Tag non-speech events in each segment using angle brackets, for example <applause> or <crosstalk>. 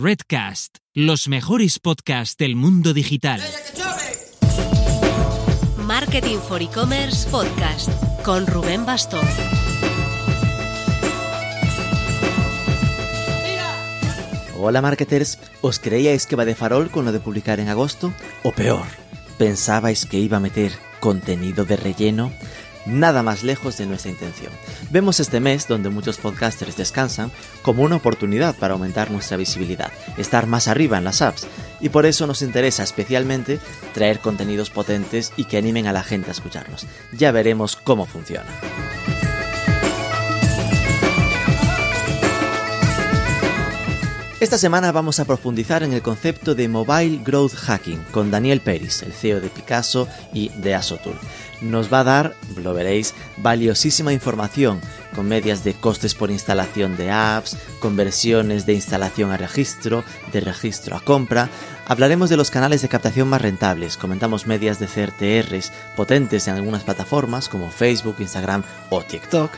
Redcast, los mejores podcasts del mundo digital. Marketing for E-Commerce Podcast con Rubén Bastón. Hola marketers, ¿os creíais que va de farol con lo de publicar en agosto? O peor, ¿pensabais que iba a meter contenido de relleno? Nada más lejos de nuestra intención. Vemos este mes, donde muchos podcasters descansan, como una oportunidad para aumentar nuestra visibilidad, estar más arriba en las apps, y por eso nos interesa especialmente traer contenidos potentes y que animen a la gente a escucharnos. Ya veremos cómo funciona. Esta semana vamos a profundizar en el concepto de Mobile Growth Hacking con Daniel Peris, el CEO de Picasso y de Asotool. Nos va a dar, lo veréis, valiosísima información con medias de costes por instalación de apps, conversiones de instalación a registro, de registro a compra. Hablaremos de los canales de captación más rentables, comentamos medias de CRTRs potentes en algunas plataformas como Facebook, Instagram o TikTok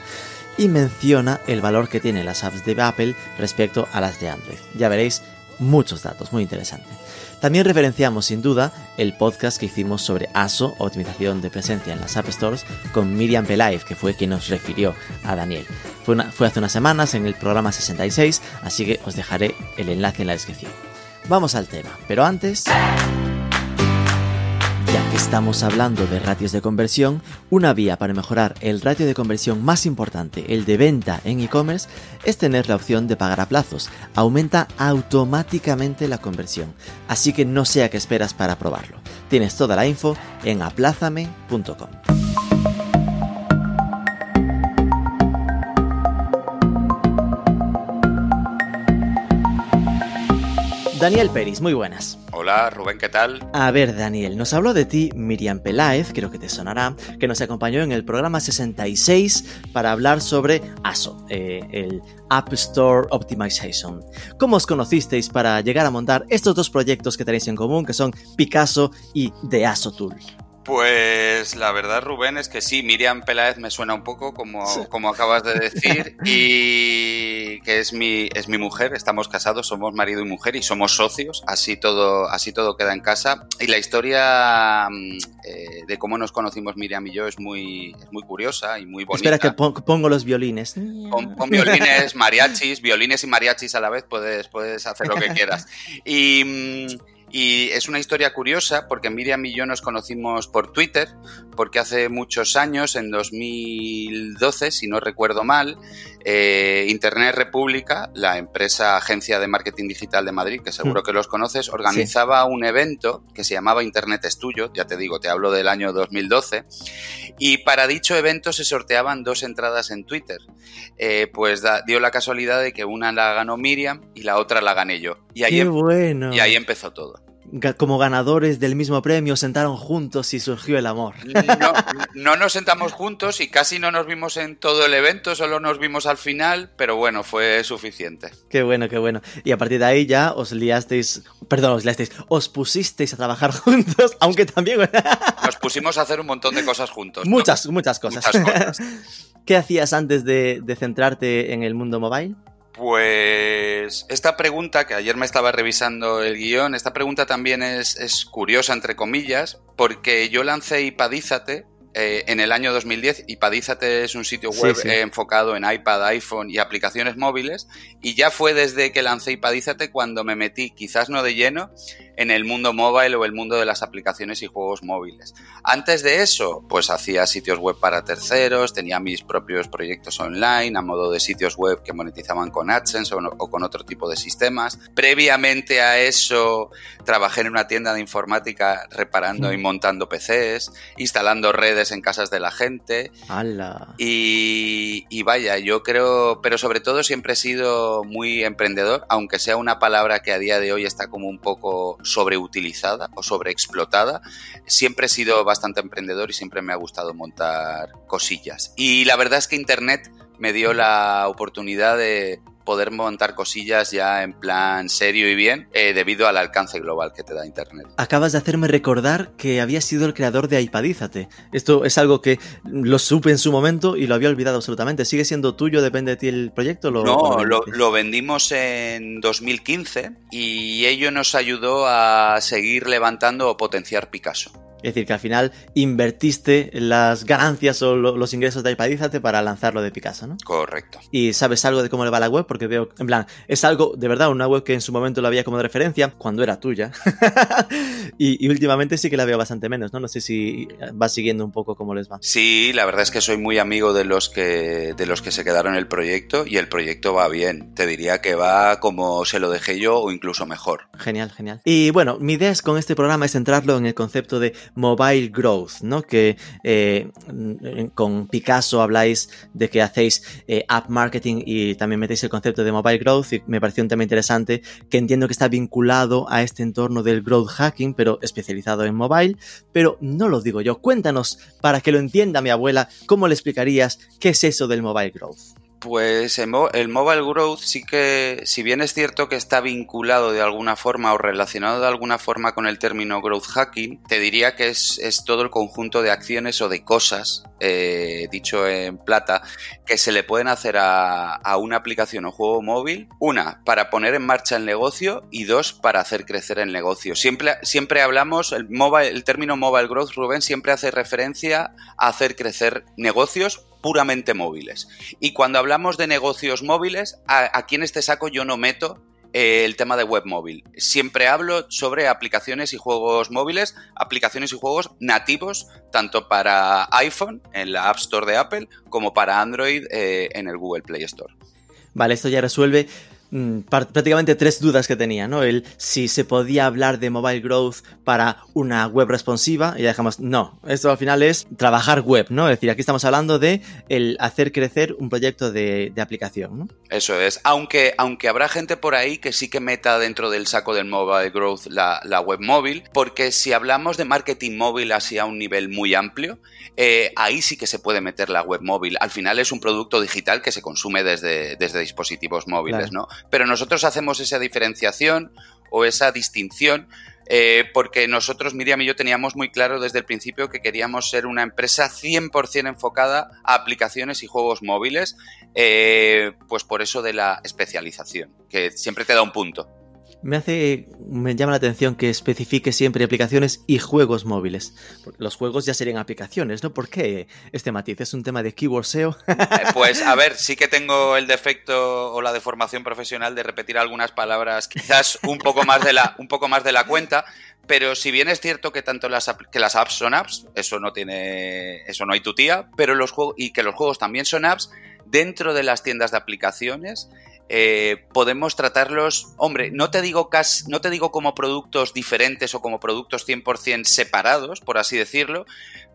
y menciona el valor que tienen las apps de Apple respecto a las de Android. Ya veréis muchos datos, muy interesante. También referenciamos sin duda el podcast que hicimos sobre ASO, optimización de presencia en las App Stores, con Miriam Pelaez, que fue quien nos refirió a Daniel. Fue, fue hace unas semanas en el programa 66, así que os dejaré el enlace en la descripción. Vamos al tema, pero antes... Que estamos hablando de ratios de conversión, una vía para mejorar el ratio de conversión más importante, el de venta en e-commerce, es tener la opción de pagar a plazos. Aumenta automáticamente la conversión, así que no sé a qué esperas para probarlo. Tienes toda la info en aplázame.com. Daniel Peris, muy buenas. Hola Rubén, ¿qué tal? A ver, Daniel, nos habló de ti Miriam Peláez, creo que te sonará, que nos acompañó en el programa 66 para hablar sobre ASO, eh, el App Store Optimization. ¿Cómo os conocisteis para llegar a montar estos dos proyectos que tenéis en común, que son Picasso y The ASO Tool? Pues la verdad, Rubén, es que sí, Miriam Peláez me suena un poco como, como acabas de decir <laughs> y que es mi, es mi mujer, estamos casados, somos marido y mujer y somos socios, así todo, así todo queda en casa. Y la historia mm, eh, de cómo nos conocimos Miriam y yo es muy, es muy curiosa y muy bonita. Espera que pongo los violines. Pon, pon, violines, mariachis, violines y mariachis a la vez, puedes, puedes hacer lo que <laughs> quieras. Y... Y es una historia curiosa porque Miriam y yo nos conocimos por Twitter, porque hace muchos años, en 2012, si no recuerdo mal, eh, Internet República, la empresa agencia de marketing digital de Madrid, que seguro mm. que los conoces, organizaba sí. un evento que se llamaba Internet es tuyo, ya te digo, te hablo del año 2012, y para dicho evento se sorteaban dos entradas en Twitter. Eh, pues da, dio la casualidad de que una la ganó Miriam y la otra la gané yo. Y ahí, Qué bueno. y ahí empezó todo como ganadores del mismo premio sentaron juntos y surgió el amor. No, no, nos sentamos juntos y casi no nos vimos en todo el evento, solo nos vimos al final, pero bueno, fue suficiente. Qué bueno, qué bueno. Y a partir de ahí ya os liasteis, perdón, os liasteis, os pusisteis a trabajar <laughs> juntos, aunque también... <laughs> Nos pusimos a hacer un montón de cosas juntos. Muchas, ¿no? muchas cosas. Muchas cosas. <laughs> ¿Qué hacías antes de, de centrarte en el mundo mobile? Pues esta pregunta, que ayer me estaba revisando el guion, esta pregunta también es, es curiosa, entre comillas, porque yo lancé Ipadízate eh, en el año 2010. Ipadízate es un sitio web sí, sí. Eh, enfocado en iPad, iPhone y aplicaciones móviles, y ya fue desde que lancé Ipadízate cuando me metí, quizás no de lleno, en el mundo mobile o el mundo de las aplicaciones y juegos móviles. Antes de eso, pues hacía sitios web para terceros, tenía mis propios proyectos online a modo de sitios web que monetizaban con AdSense o, no, o con otro tipo de sistemas. Previamente a eso, trabajé en una tienda de informática reparando mm. y montando PCs, instalando redes en casas de la gente. ¡Hala! Y, y vaya, yo creo, pero sobre todo siempre he sido muy emprendedor, aunque sea una palabra que a día de hoy está como un poco sobreutilizada o sobreexplotada. Siempre he sido bastante emprendedor y siempre me ha gustado montar cosillas. Y la verdad es que Internet me dio la oportunidad de poder montar cosillas ya en plan serio y bien eh, debido al alcance global que te da Internet. Acabas de hacerme recordar que había sido el creador de iPadízate. Esto es algo que lo supe en su momento y lo había olvidado absolutamente. ¿Sigue siendo tuyo? ¿Depende de ti el proyecto? ¿Lo, no, lo, lo vendimos en 2015 y ello nos ayudó a seguir levantando o potenciar Picasso. Es decir, que al final invertiste las ganancias o los ingresos de iPadízate para lanzarlo de Picasso, ¿no? Correcto. ¿Y sabes algo de cómo le va la web? Porque veo, en plan, es algo, de verdad, una web que en su momento la había como de referencia, cuando era tuya. <laughs> y, últimamente sí que la veo bastante menos, ¿no? No sé si vas siguiendo un poco cómo les va. Sí, la verdad es que soy muy amigo de los que, de los que se quedaron en el proyecto y el proyecto va bien. Te diría que va como se lo dejé yo o incluso mejor. Genial, genial. Y bueno, mi idea es con este programa es centrarlo en el concepto de mobile growth, ¿no? Que eh, con Picasso habláis de que hacéis eh, app marketing y también metéis el concepto de mobile growth y me pareció un tema interesante que entiendo que está vinculado a este entorno del growth hacking, pero especializado en mobile, pero no lo digo yo. Cuéntanos, para que lo entienda mi abuela, ¿cómo le explicarías qué es eso del mobile growth? Pues el mobile growth sí que, si bien es cierto que está vinculado de alguna forma o relacionado de alguna forma con el término growth hacking, te diría que es, todo el conjunto de acciones o de cosas, eh, dicho en plata, que se le pueden hacer a, una aplicación o juego móvil. Una, para poner en marcha el negocio y dos, para hacer crecer el negocio. Siempre, siempre hablamos, el, mobile, el término mobile growth, Rubén, siempre hace referencia a hacer crecer negocios puramente móviles. Y cuando hablamos de negocios móviles, aquí en este saco yo no meto eh, el tema de web móvil. Siempre hablo sobre aplicaciones y juegos móviles, aplicaciones y juegos nativos, tanto para iPhone en la App Store de Apple como para Android eh, en el Google Play Store. Vale, esto ya resuelve prácticamente tres dudas que tenía, ¿no? El si se podía hablar de mobile growth para una web responsiva y ya dejamos, no, esto al final es trabajar web, ¿no? Es decir, aquí estamos hablando de el hacer crecer un proyecto de, aplicación, ¿no? Eso es, aunque, aunque habrá gente por ahí que sí que meta dentro del saco del mobile growth la, web móvil, porque si hablamos de marketing móvil así a un nivel muy amplio, eh, ahí sí que se puede meter la web móvil. Al final es un producto digital que se consume desde, desde dispositivos móviles, ¿no? Pero nosotros hacemos esa diferenciación o esa distinción eh, porque nosotros, Miriam y yo, teníamos muy claro desde el principio que queríamos ser una empresa 100% enfocada a aplicaciones y juegos móviles, eh, pues por eso de la especialización, que siempre te da un punto. Me hace, me llama la atención que especifique siempre aplicaciones y juegos móviles. Los juegos ya serían aplicaciones, ¿no? ¿Por qué este matiz? ¿Es un tema de keyword SEO? Eh, pues a ver, <laughs> sí que tengo el defecto o la deformación profesional de repetir algunas palabras quizás un poco más de la, un poco más de la cuenta, pero si bien es cierto que tanto las, que las apps son apps, eso no tiene, eso no hay tu tía, pero los juegos, y que los juegos también son apps, dentro de las tiendas de aplicaciones eh, podemos tratarlos, hombre, no te, digo casi, no te digo como productos diferentes o como productos 100% separados, por así decirlo,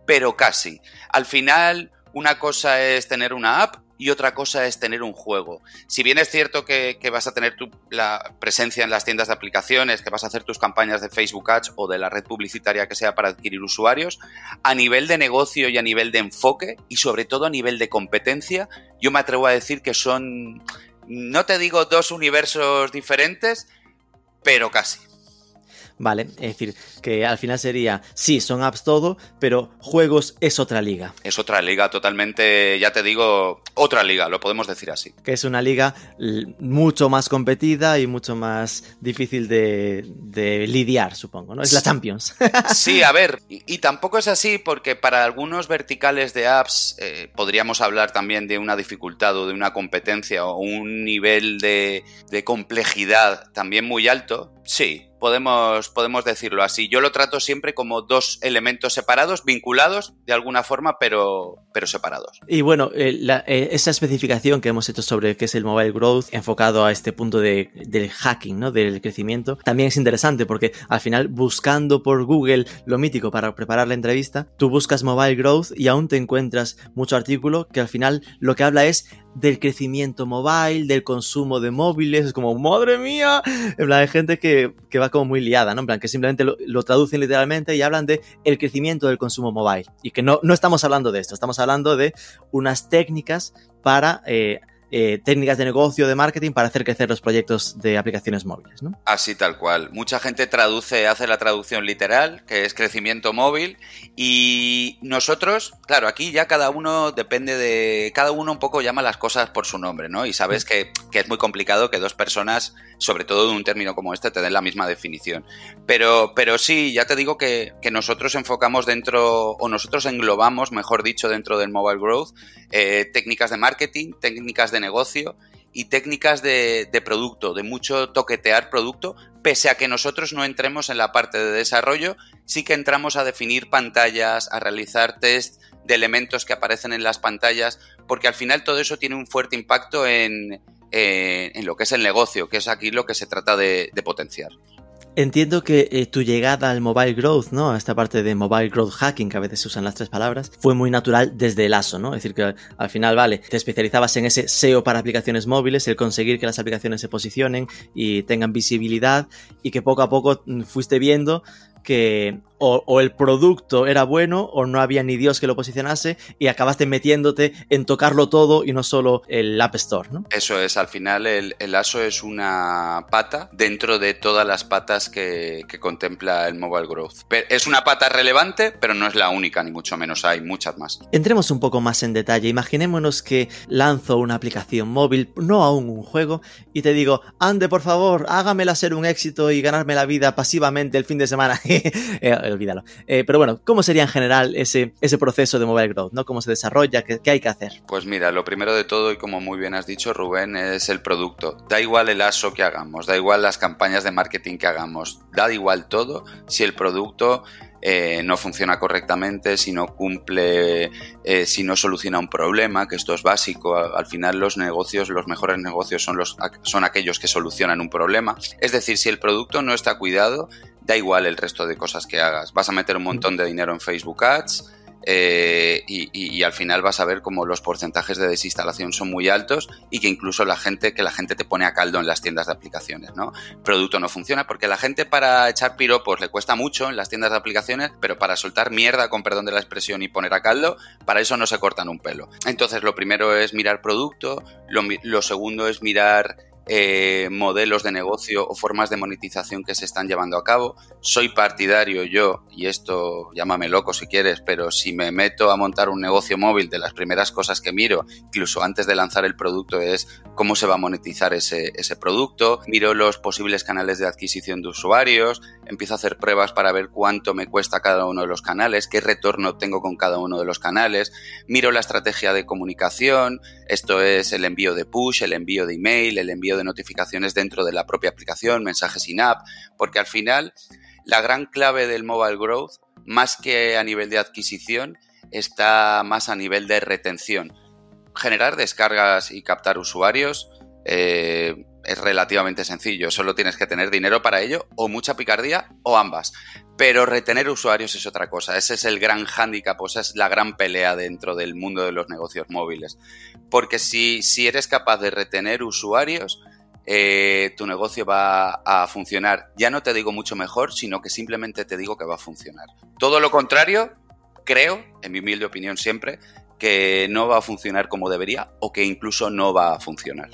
pero casi. Al final, una cosa es tener una app y otra cosa es tener un juego. Si bien es cierto que, vas a tener tu, la presencia en las tiendas de aplicaciones, que vas a hacer tus campañas de Facebook Ads o de la red publicitaria que sea para adquirir usuarios, a nivel de negocio y a nivel de enfoque y sobre todo a nivel de competencia, yo me atrevo a decir que son no te digo dos universos diferentes, pero casi. Vale, es decir, que al final sería, sí, son apps todo, pero juegos es otra liga. Es otra liga totalmente, ya te digo, otra liga, lo podemos decir así. Que es una liga mucho más competida y mucho más difícil de, lidiar, supongo, ¿no? Es la Champions. <laughs> sí, a ver, y, tampoco es así porque para algunos verticales de apps eh, podríamos hablar también de una dificultad o de una competencia o un nivel de, de complejidad también muy alto. Sí, podemos, podemos decirlo así. Yo lo trato siempre como dos elementos separados, vinculados de alguna forma, pero, pero separados. Y bueno, eh, eh, esa especificación que hemos hecho sobre qué es el mobile growth, enfocado a este punto de, del hacking, ¿no? Del crecimiento, también es interesante porque al final, buscando por Google lo mítico para preparar la entrevista, tú buscas mobile growth y aún te encuentras mucho artículo que al final lo que habla es del crecimiento mobile, del consumo de móviles, es como, madre mía, en plan, hay gente que, que va como muy liada, ¿no? En plan, que simplemente lo, traducen literalmente y hablan de el crecimiento del consumo mobile. Y que no, no estamos hablando de esto, estamos hablando de unas técnicas para eh, eh, técnicas de negocio, de marketing para hacer crecer los proyectos de aplicaciones móviles, ¿no? Así tal cual. Mucha gente traduce, hace la traducción literal, que es crecimiento móvil, y nosotros, claro, aquí ya cada uno depende de, cada uno un poco llama las cosas por su nombre, ¿no? Y sabes que, que es muy complicado que dos personas, sobre todo de un término como este, te den la misma definición. Pero, pero sí, ya te digo que, que nosotros enfocamos dentro, o nosotros englobamos, mejor dicho, dentro del mobile growth, eh, técnicas de marketing, técnicas de negocio y técnicas de, de, producto, de mucho toquetear producto, pese a que nosotros no entremos en la parte de desarrollo, sí que entramos a definir pantallas, a realizar test de elementos que aparecen en las pantallas, porque al final todo eso tiene un fuerte impacto en, en lo que es el negocio, que es aquí lo que se trata de, de potenciar. Entiendo que eh, tu llegada al mobile growth, ¿no? A esta parte de mobile growth hacking, que a veces se usan las tres palabras, fue muy natural desde el ASO, ¿no? Es decir, que al final, vale, te especializabas en ese SEO para aplicaciones móviles, el conseguir que las aplicaciones se posicionen y tengan visibilidad y que poco a poco mm, fuiste viendo que o, o, el producto era bueno o no había ni Dios que lo posicionase y acabaste metiéndote en tocarlo todo y no solo el App Store, ¿no? Eso es, al final el, el ASO es una pata dentro de todas las patas que, que, contempla el Mobile Growth. Es una pata relevante, pero no es la única, ni mucho menos, hay muchas más. Entremos un poco más en detalle. Imaginémonos que lanzo una aplicación móvil, no aún un juego, y te digo, ande por favor, hágamela ser un éxito y ganarme la vida pasivamente el fin de semana. <laughs> olvídalo. Eh, pero bueno, ¿cómo sería en general ese, ese proceso de mobile growth? ¿no? ¿Cómo se desarrolla? ¿Qué, ¿Qué, hay que hacer? Pues mira, lo primero de todo, y como muy bien has dicho, Rubén, es el producto. Da igual el ASO que hagamos, da igual las campañas de marketing que hagamos, da igual todo si el producto eh, no funciona correctamente, si no cumple, eh, si no soluciona un problema, que esto es básico. Al final los negocios, los mejores negocios son, los, son aquellos que solucionan un problema. Es decir, si el producto no está cuidado, da igual el resto de cosas que hagas. Vas a meter un montón de dinero en Facebook Ads, eh, y, al final vas a ver como los porcentajes de desinstalación son muy altos y que incluso la gente, que la gente te pone a caldo en las tiendas de aplicaciones, ¿no? Producto no funciona porque la gente para echar piropos le cuesta mucho en las tiendas de aplicaciones, pero para soltar mierda, con perdón de la expresión, y poner a caldo, para eso no se cortan un pelo. Entonces lo primero es mirar producto, lo segundo es mirar eh, modelos de negocio o formas de monetización que se están llevando a cabo. Soy partidario yo, y esto llámame loco si quieres, pero si me meto a montar un negocio móvil, de las primeras cosas que miro, incluso antes de lanzar el producto, es cómo se va a monetizar ese, ese producto. Miro los posibles canales de adquisición de usuarios, empiezo a hacer pruebas para ver cuánto me cuesta cada uno de los canales, qué retorno tengo con cada uno de los canales. Miro la estrategia de comunicación, esto es el envío de push, el envío de email, el envío de notificaciones dentro de la propia aplicación, mensajes in-app, porque al final la gran clave del mobile growth, más que a nivel de adquisición, está más a nivel de retención. Generar descargas y captar usuarios eh, es relativamente sencillo, solo tienes que tener dinero para ello o mucha picardía o ambas. Pero retener usuarios es otra cosa, ese es el gran hándicap, o esa es la gran pelea dentro del mundo de los negocios móviles. Porque si, si eres capaz de retener usuarios, eh, tu negocio va a funcionar. Ya no te digo mucho mejor, sino que simplemente te digo que va a funcionar. Todo lo contrario, creo, en mi humilde opinión siempre, que no va a funcionar como debería o que incluso no va a funcionar.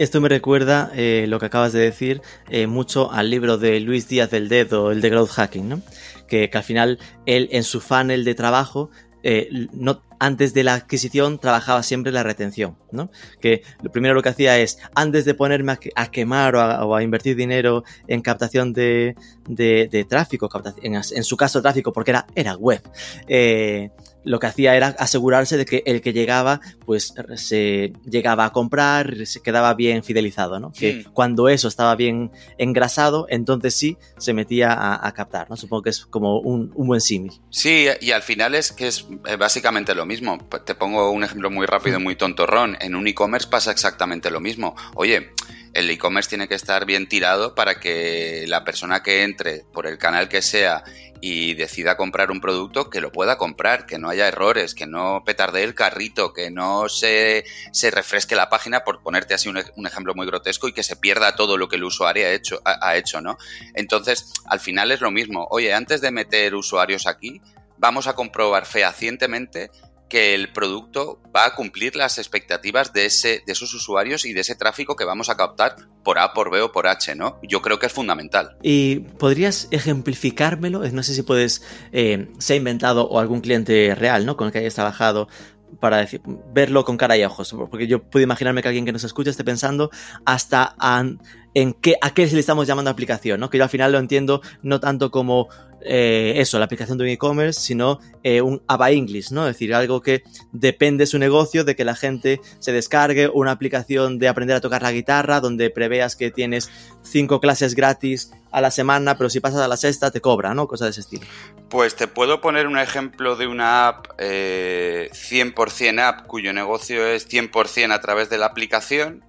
Esto me recuerda eh, lo que acabas de decir eh, mucho al libro de Luis Díaz del Dedo, el de Growth Hacking, ¿no? Que, que al final él en su funnel de trabajo eh, no, antes de la adquisición trabajaba siempre la retención, ¿no? Que lo primero lo que hacía es, antes de ponerme a, que, a quemar o a, o a, invertir dinero en captación de, de, de tráfico, captación, en, en, su caso tráfico, porque era, era web, eh, lo que hacía era asegurarse de que el que llegaba, pues se llegaba a comprar, se quedaba bien fidelizado, ¿no? Que mm. cuando eso estaba bien engrasado, entonces sí se metía a, a captar, ¿no? Supongo que es como un, un, buen símil. Sí, y al final es que es básicamente lo mismo. Te pongo un ejemplo muy rápido, muy tontorrón. En un e-commerce pasa exactamente lo mismo. Oye, el e-commerce tiene que estar bien tirado para que la persona que entre por el canal que sea y decida comprar un producto, que lo pueda comprar, que no haya errores, que no petardee el carrito, que no se, se refresque la página, por ponerte así un, un, ejemplo muy grotesco, y que se pierda todo lo que el usuario ha hecho, ha, ha hecho, ¿no? Entonces, al final es lo mismo. Oye, antes de meter usuarios aquí, vamos a comprobar fehacientemente que el producto va a cumplir las expectativas de, ese, de esos usuarios y de ese tráfico que vamos a captar por A, por B o por H, ¿no? Yo creo que es fundamental. ¿Y podrías ejemplificármelo? No sé si puedes, eh, se ha inventado o algún cliente real, ¿no? Con el que hayas trabajado para decir, verlo con cara y ojos, porque yo puedo imaginarme que alguien que nos escucha esté pensando hasta en qué, a qué le estamos llamando aplicación, ¿no? Que yo al final lo entiendo no tanto como eh, eso, la aplicación de un e-commerce, sino eh, un ABA English, ¿no? Es decir, algo que depende de su negocio de que la gente se descargue una aplicación de aprender a tocar la guitarra, donde preveas que tienes cinco clases gratis a la semana, pero si pasas a la sexta te cobra, ¿no? Cosas de ese estilo. Pues te puedo poner un ejemplo de una app 100% eh, app cuyo negocio es 100% a través de la aplicación.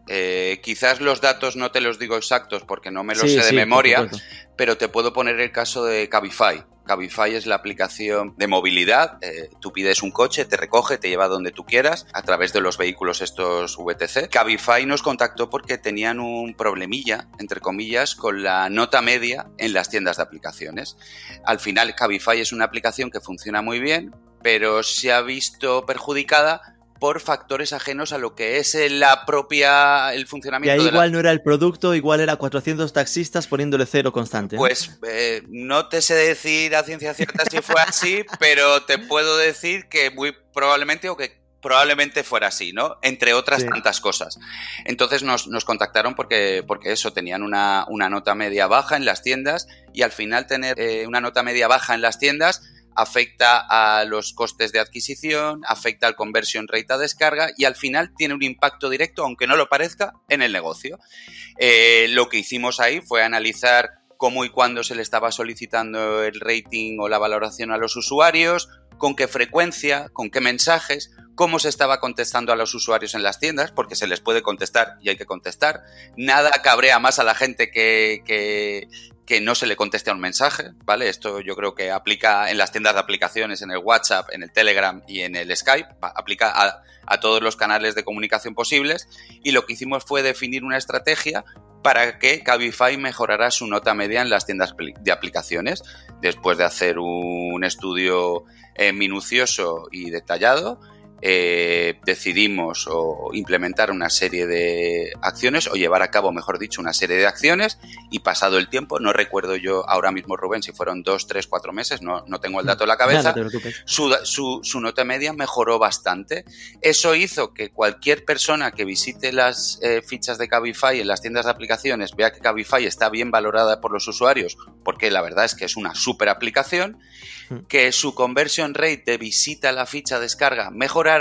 quizás los datos no te los digo exactos porque no me los sé de memoria, pero te puedo poner el caso de Cabify. Cabify es la aplicación de movilidad. Eh, tú pides un coche, te recoge, te lleva donde tú quieras a través de los vehículos estos VTC. Cabify nos contactó porque tenían un problemilla, entre comillas, con la nota media en las tiendas de aplicaciones. Al final, Cabify es una aplicación que funciona muy bien, pero se ha visto perjudicada por factores ajenos a lo que es la propia el funcionamiento. Y ahí igual no era el producto, igual era 400 taxistas poniéndole cero constante. Pues eh, no te sé decir a ciencia cierta si fue así, <laughs> pero te puedo decir que muy probablemente o que probablemente fuera así, ¿no? Entre otras tantas cosas. Entonces nos, contactaron porque, porque eso, tenían una, nota media baja en las tiendas y al final tener eh, una nota media baja en las tiendas afecta a los costes de adquisición, afecta al conversion rate a descarga y al final tiene un impacto directo, aunque no lo parezca, en el negocio. Eh, lo que hicimos ahí fue analizar cómo y cuándo se le estaba solicitando el rating o la valoración a los usuarios, con qué frecuencia, con qué mensajes, cómo se estaba contestando a los usuarios en las tiendas, porque se les puede contestar y hay que contestar. Nada cabrea más a la gente que, que, no se le conteste a un mensaje, ¿vale? Esto yo creo que aplica en las tiendas de aplicaciones, en el WhatsApp, en el Telegram y en el Skype, aplica a, todos los canales de comunicación posibles y lo que hicimos fue definir una estrategia para que Cabify mejorara su nota media en las tiendas de aplicaciones. Después de hacer un estudio eh, minucioso y detallado, eh, decidimos o implementar una serie de acciones o llevar a cabo, mejor dicho, una serie de acciones y pasado el tiempo, no recuerdo yo ahora mismo Rubén si fueron dos, tres, cuatro meses, no, no tengo el dato en la cabeza, su, su, su, nota media mejoró bastante. Eso hizo que cualquier persona que visite las eh, fichas de Cabify en las tiendas de aplicaciones vea que Cabify está bien valorada por los usuarios porque la verdad es que es una super aplicación. Que su conversion rate de visita a la ficha descarga mejoró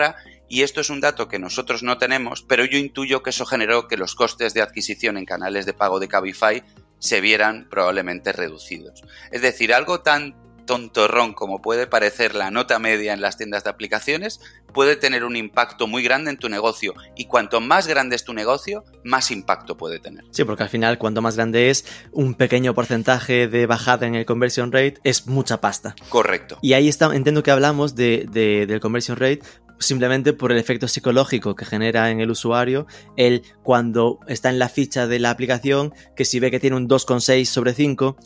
y esto es un dato que nosotros no tenemos, pero yo intuyo que eso generó que los costes de adquisición en canales de pago de Cabify se vieran probablemente reducidos. Es decir, algo tan tontorrón como puede parecer la nota media en las tiendas de aplicaciones, puede tener un impacto muy grande en tu negocio. Y cuanto más grande es tu negocio, más impacto puede tener. Sí, porque al final, cuanto más grande es, un pequeño porcentaje de bajada en el conversion rate es mucha pasta. Correcto. Y ahí está, entiendo que hablamos de, del conversion rate simplemente por el efecto psicológico que genera en el usuario, el cuando está en la ficha de la aplicación, que si ve que tiene un 2,6 sobre 5,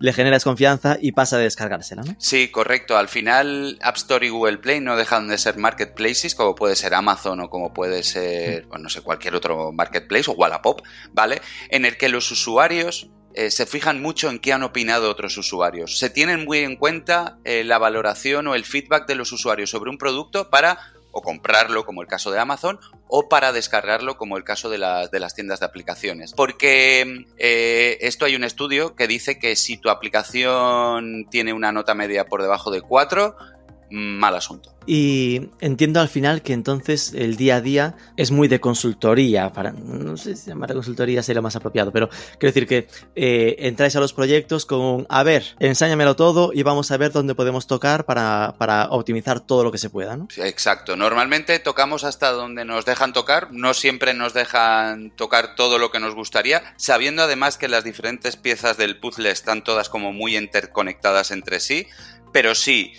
le genera desconfianza y pasa a descargársela, ¿no? Sí, correcto. Al final, App Store y Google Play no dejan de ser marketplaces, como puede ser Amazon o como puede ser, no sé, cualquier otro marketplace o Wallapop, ¿vale? En el que los usuarios eh, se fijan mucho en qué han opinado otros usuarios. Se tienen muy en cuenta eh, la valoración o el feedback de los usuarios sobre un producto para o comprarlo, como el caso de Amazon, o para descargarlo, como el caso de las, de las tiendas de aplicaciones. Porque eh, esto hay un estudio que dice que si tu aplicación tiene una nota media por debajo de 4, mal asunto. Y entiendo al final que entonces el día a día es muy de consultoría, para, no sé si llamar consultoría sería más apropiado, pero quiero decir que eh, entráis a los proyectos con, a ver, ensáñamelo todo y vamos a ver dónde podemos tocar para, para optimizar todo lo que se pueda, ¿no? Exacto, normalmente tocamos hasta donde nos dejan tocar, no siempre nos dejan tocar todo lo que nos gustaría, sabiendo además que las diferentes piezas del puzzle están todas como muy interconectadas entre sí, pero sí,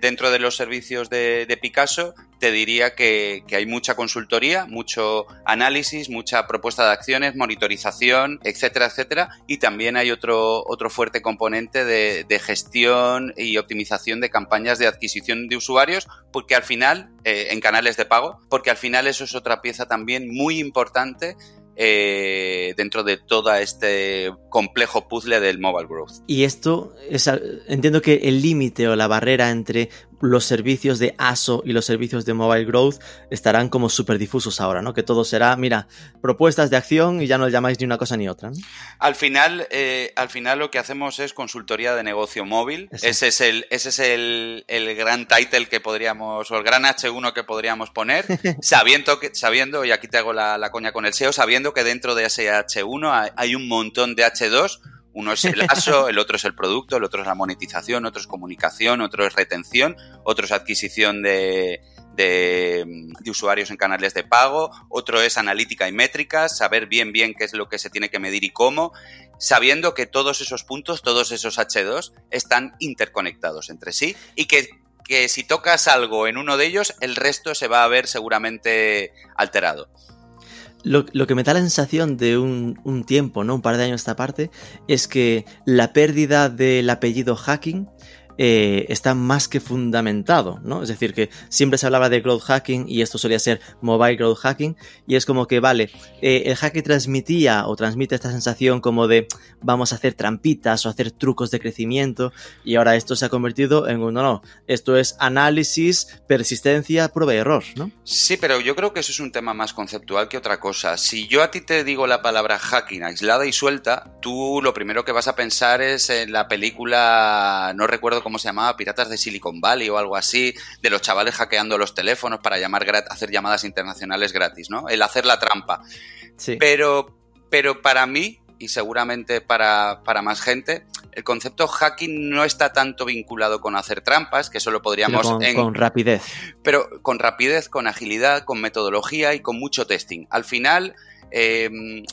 dentro de los servicios de, Picasso, te diría que, hay mucha consultoría, mucho análisis, mucha propuesta de acciones, monitorización, etcétera, etcétera. Y también hay otro, otro fuerte componente de, gestión y optimización de campañas de adquisición de usuarios, porque al final, eh, en canales de pago, porque al final eso es otra pieza también muy importante eh, dentro de todo este complejo puzzle del mobile growth. Y esto, es, entiendo que el límite o la barrera entre los servicios de ASO y los servicios de Mobile Growth estarán como súper difusos ahora, ¿no? Que todo será, mira, propuestas de acción y ya no llamáis ni una cosa ni otra. Al final, eh, al final lo que hacemos es consultoría de negocio móvil. Ese es el, ese es el, gran title que podríamos, o el gran H1 que podríamos poner, <laughs> sabiendo que, sabiendo, y aquí te hago la, la coña con el SEO, sabiendo que dentro de ese H1 hay un montón de H2 uno es el ASO, <laughs> el otro es el producto, el otro es la monetización, otro es comunicación, otro es retención, otro es adquisición de, usuarios en canales de pago, otro es analítica y métricas, saber bien bien qué es lo que se tiene que medir y cómo, sabiendo que todos esos puntos, todos esos H2 están interconectados entre sí y que, que si tocas algo en uno de ellos, el resto se va a ver seguramente alterado. Lo, que me da la sensación de un, tiempo, ¿no? Un par de años esta parte, es que la pérdida del apellido hacking eh, está más que fundamentado, ¿no? Es decir, que siempre se hablaba de growth hacking y esto solía ser mobile growth hacking y es como que, vale, eh, el hacking transmitía o transmite esta sensación como de vamos a hacer trampitas o hacer trucos de crecimiento y ahora esto se ha convertido en un, no, no, esto es análisis, persistencia, prueba y error, ¿no? Sí, pero yo creo que eso es un tema más conceptual que otra cosa. Si yo a ti te digo la palabra hacking aislada y suelta, tú lo primero que vas a pensar es en la película, no recuerdo cómo se llamaba, Piratas de Silicon Valley o algo así, de los chavales hackeando los teléfonos para llamar hacer llamadas internacionales gratis, ¿no? El hacer la trampa. Pero, pero para mí, y seguramente para, más gente, el concepto hacking no está tanto vinculado con hacer trampas, que eso lo podríamos... Con, con rapidez. Pero con rapidez, con agilidad, con metodología y con mucho testing. Al final, eh,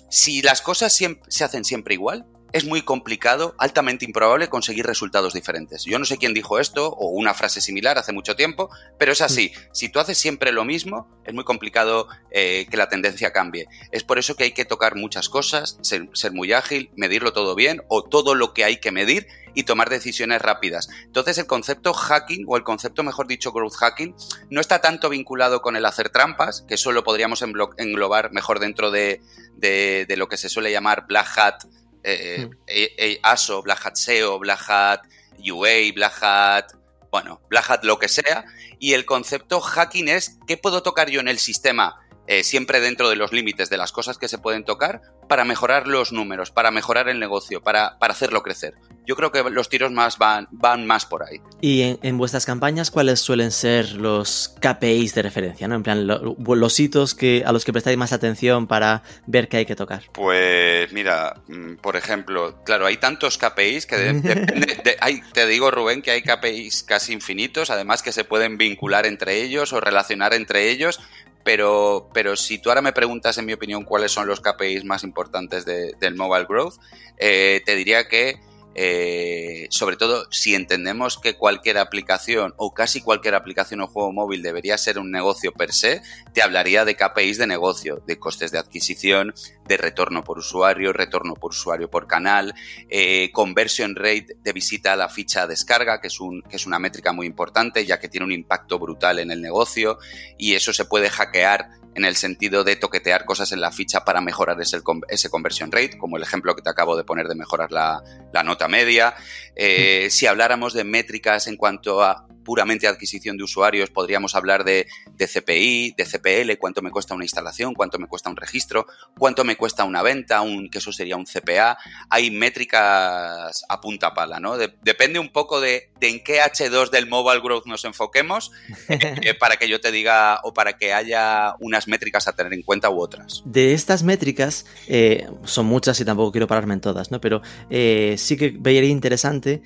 si las cosas se hacen siempre igual, es muy complicado, altamente improbable conseguir resultados diferentes. Yo no sé quién dijo esto o una frase similar hace mucho tiempo, pero es así. Si tú haces siempre lo mismo, es muy complicado eh, que la tendencia cambie. Es por eso que hay que tocar muchas cosas, ser, muy ágil, medirlo todo bien o todo lo que hay que medir y tomar decisiones rápidas. Entonces el concepto hacking, o el concepto mejor dicho growth hacking, no está tanto vinculado con el hacer trampas, que eso lo podríamos englobar mejor dentro de, de lo que se suele llamar black hat eh, hmm. eh, eh, ASO, Black Hat SEO, Black Hat UA, Black Hat, bueno, Black Hat lo que sea. Y el concepto hacking es qué puedo tocar yo en el sistema, siempre dentro de los límites de las cosas que se pueden tocar, para mejorar los números, para mejorar el negocio, para, para hacerlo crecer yo creo que los tiros más van, van más por ahí. Y en, vuestras campañas, ¿cuáles suelen ser los KPIs de referencia? ¿no? En plan, los hitos que, a los que prestáis más atención para ver qué hay que tocar. Pues mira, mm, por ejemplo, claro, hay tantos KPIs que <laughs> de, hay, te digo, Rubén, que hay KPIs casi infinitos, además que se pueden vincular entre ellos o relacionar entre ellos. Pero, pero si tú ahora me preguntas, en mi opinión, cuáles son los KPIs más importantes del mobile growth, eh, te diría que eh, sobre todo si entendemos que cualquier aplicación o casi cualquier aplicación o juego móvil debería ser un negocio per se, te hablaría de KPIs de negocio, de costes de adquisición, de retorno por usuario, retorno por usuario por canal, eh, conversion rate de visita a la ficha descarga, que es, que es una métrica muy importante ya que tiene un impacto brutal en el negocio y eso se puede hackear en el sentido de toquetear cosas en la ficha para mejorar ese, ese conversion rate, como el ejemplo que te acabo de poner de mejorar la, nota media. Eh, si habláramos de métricas en cuanto a puramente adquisición de usuarios, podríamos hablar de, CPI, de CPL, cuánto me cuesta una instalación, cuánto me cuesta un registro, cuánto me cuesta una venta, un, que eso sería un CPA. Hay métricas a punta pala, ¿no? depende un poco de, en qué H2 del mobile growth nos enfoquemos <laughs> eh, para que yo te diga o para que haya métricas a tener en cuenta u otras. De estas métricas, eh, son muchas y tampoco quiero pararme en todas, ¿no? Pero eh, sí que vería interesante,